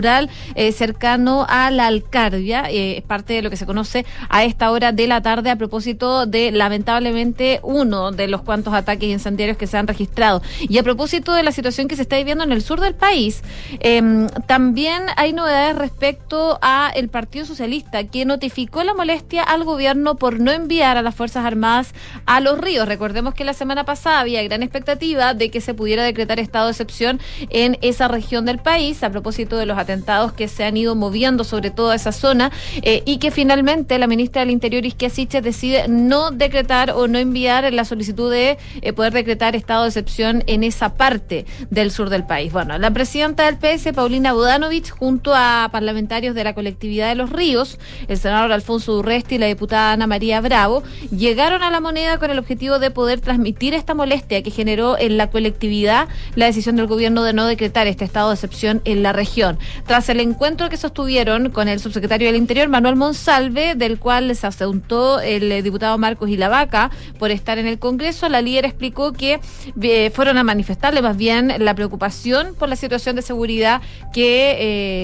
eh, cercano a la Alcardia. Eh, es parte de lo que se conoce a esta hora de la tarde a propósito de lamentablemente uno de los cuantos ataques incendiarios que se han registrado. Y a propósito de la situación que se está viviendo en el sur del país, em, también hay novedades respecto a el Partido Socialista que notificó la molestia al gobierno por no enviar a las Fuerzas Armadas a los ríos. Recordemos que la semana pasada había gran expectativa de que se pudiera decretar estado de excepción en esa región del país a propósito de los atentados que se han ido moviendo sobre toda esa zona eh, y que finalmente la ministra del Interior Isquia Siches decide no decretar o no enviar la solicitud de eh, poder decretar estado de excepción en esa parte del sur del país. Bueno, la presidenta del PS, Paulina Budanovich, junto a parlamentarios de la colectividad de los ríos, el senador Alfonso Durresti y la diputada Ana María Bravo, llegaron a la moneda con el objetivo de poder transmitir esta molestia que generó en la colectividad la decisión del gobierno de no decretar este estado de excepción en la región. Tras el encuentro que sostuvieron con el subsecretario del Interior, Manuel Monsalve, del cual se asentó el eh, diputado Marcos Ilavaca por estar en el Congreso, la líder explicó que eh, fueron a manifestarle más bien la preocupación por la situación de seguridad que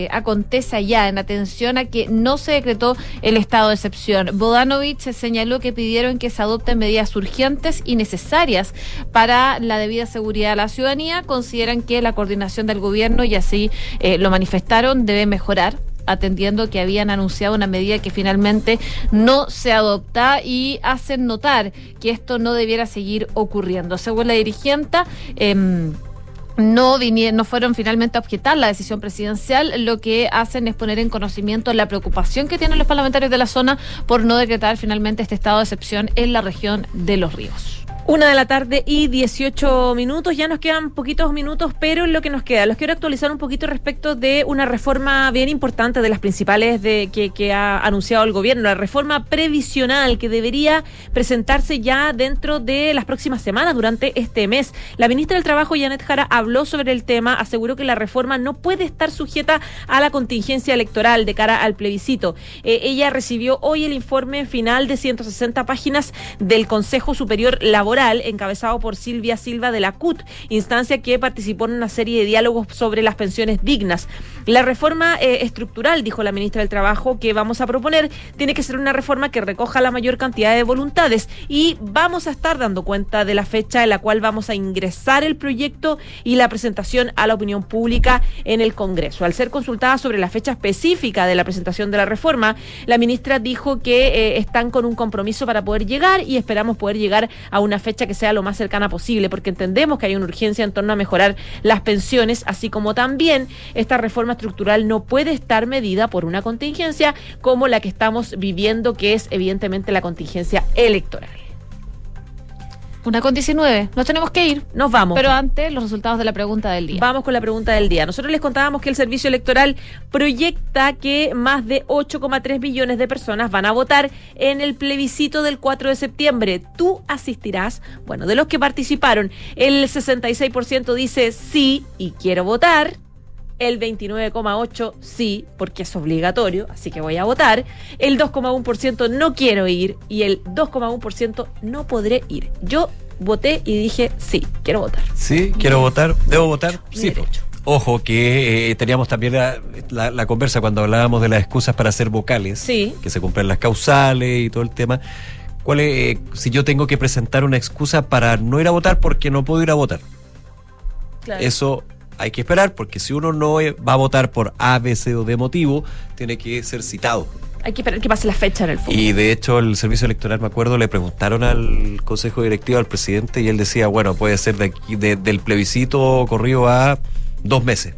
eh, acontece allá en atención a que no se decretó el estado de excepción. Bodanovich señaló que pidieron que se adopten medidas urgentes y necesarias para la debida seguridad de la ciudadanía. Consideran que la coordinación del gobierno, y así lo manifestaron, debe mejorar atendiendo que habían anunciado una medida que finalmente no se adopta y hacen notar que esto no debiera seguir ocurriendo. Según la dirigente, em, no vinieron, no fueron finalmente a objetar la decisión presidencial, lo que hacen es poner en conocimiento la preocupación que tienen los parlamentarios de la zona por no decretar finalmente este estado de excepción en la región de los ríos. Una de la tarde y 18 minutos. Ya nos quedan poquitos minutos, pero lo que nos queda, los quiero actualizar un poquito respecto de una reforma bien importante de las principales de que, que ha anunciado el gobierno, la reforma previsional que debería presentarse ya dentro de las próximas semanas, durante este mes. La ministra del Trabajo, Janet Jara, habló sobre el tema, aseguró que la reforma no puede estar sujeta a la contingencia electoral de cara al plebiscito. Eh, ella recibió hoy el informe final de 160 páginas del Consejo Superior Laboral encabezado por Silvia Silva de la CUT, instancia que participó en una serie de diálogos sobre las pensiones dignas. La reforma eh, estructural, dijo la ministra del Trabajo, que vamos a proponer, tiene que ser una reforma que recoja la mayor cantidad de voluntades y vamos a estar dando cuenta de la fecha en la cual vamos a ingresar el proyecto y la presentación a la opinión pública en el Congreso. Al ser consultada sobre la fecha específica de la presentación de la reforma, la ministra dijo que eh, están con un compromiso para poder llegar y esperamos poder llegar a una fecha que sea lo más cercana posible, porque entendemos que hay una urgencia en torno a mejorar las pensiones, así como también esta reforma estructural no puede estar medida por una contingencia como la que estamos viviendo, que es evidentemente la contingencia electoral. Una con 19. Nos tenemos que ir. Nos vamos. Pero antes, los resultados de la pregunta del día. Vamos con la pregunta del día. Nosotros les contábamos que el Servicio Electoral proyecta que más de 8,3 millones de personas van a votar en el plebiscito del 4 de septiembre. ¿Tú asistirás? Bueno, de los que participaron, el 66% dice sí y quiero votar el 29,8% sí, porque es obligatorio, así que voy a votar, el 2,1% no quiero ir y el 2,1% no podré ir. Yo voté y dije sí, quiero votar. Sí, quiero votar, debo votar, sí. Ojo que eh, teníamos también la, la- la conversa cuando hablábamos de las excusas para hacer vocales, Sí. que se cumplen las causales y todo el tema. ¿Cuál es, eh, si yo tengo que presentar una excusa para no ir a votar porque no puedo ir a votar? Eso hay que esperar porque si uno no eh, va a votar por A, B, C o D motivo, tiene que ser citado. Hay que esperar que pase la fecha en el fondo. Y de hecho el servicio electoral, me acuerdo, le preguntaron al consejo directivo, al presidente, y él decía, bueno, puede ser de aquí, de- del plebiscito corrido a dos meses.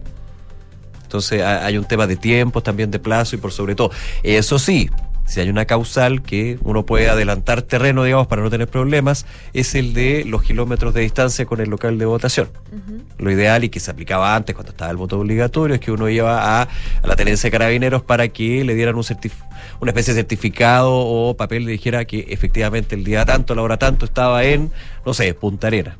Entonces ha- hay un tema de tiempos, también de plazo y por sobre todo. Eso sí, si hay una causal que uno puede adelantar terreno, digamos, para no tener problemas, es el de los kilómetros de distancia con el local de votación. Lo ideal y que se aplicaba antes cuando estaba el voto obligatorio es que uno iba a, a la tenencia de carabineros para que le dieran un certif- una especie de certificado o papel que dijera que efectivamente el día tanto, la hora tanto estaba en, no sé, Punta Arena.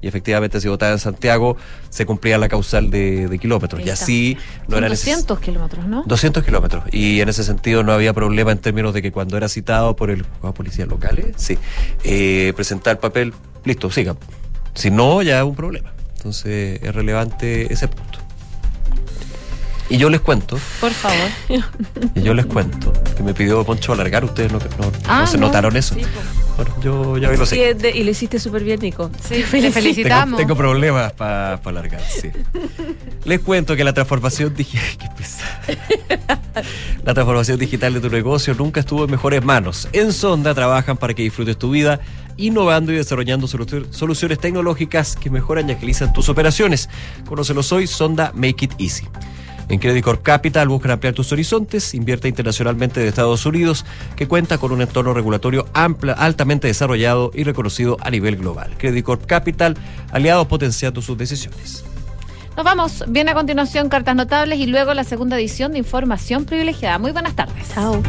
Y efectivamente si votaba en Santiago se cumplía la causal de, de kilómetros. Y así no Son era necesario. 200 kilómetros, ¿no? 200 kilómetros. Y en ese sentido no había problema en términos de que cuando era citado por el juzgado de policías locales, sí, eh, presentar el papel, listo, siga. Si no, ya es un problema. Entonces es relevante ese punto. Y yo les cuento, Por favor. y yo les cuento, que me pidió Poncho alargar, ustedes no, no- Ah, no se no. notaron eso. Sí, Bueno, yo ya lo sé. Y lo hiciste súper bien, Nico. Sí, le felicitamos. Tengo, tengo problemas para alargar, sí. Les cuento que la transformación digital. La transformación digital de tu negocio nunca estuvo en mejores manos. En Sonda trabajan para que disfrutes tu vida, innovando y desarrollando solu- soluciones tecnológicas que mejoran y agilizan tus operaciones. Conócelos hoy, Sonda Make It Easy. En Credit Corp Capital buscan ampliar tus horizontes, invierte internacionalmente de Estados Unidos, que cuenta con un entorno regulatorio amplia, altamente desarrollado y reconocido a nivel global. Credit Corp Capital, aliados potenciando sus decisiones. Nos vamos. Viene a continuación cartas notables y luego la segunda edición de Información Privilegiada. Muy buenas tardes. Chao.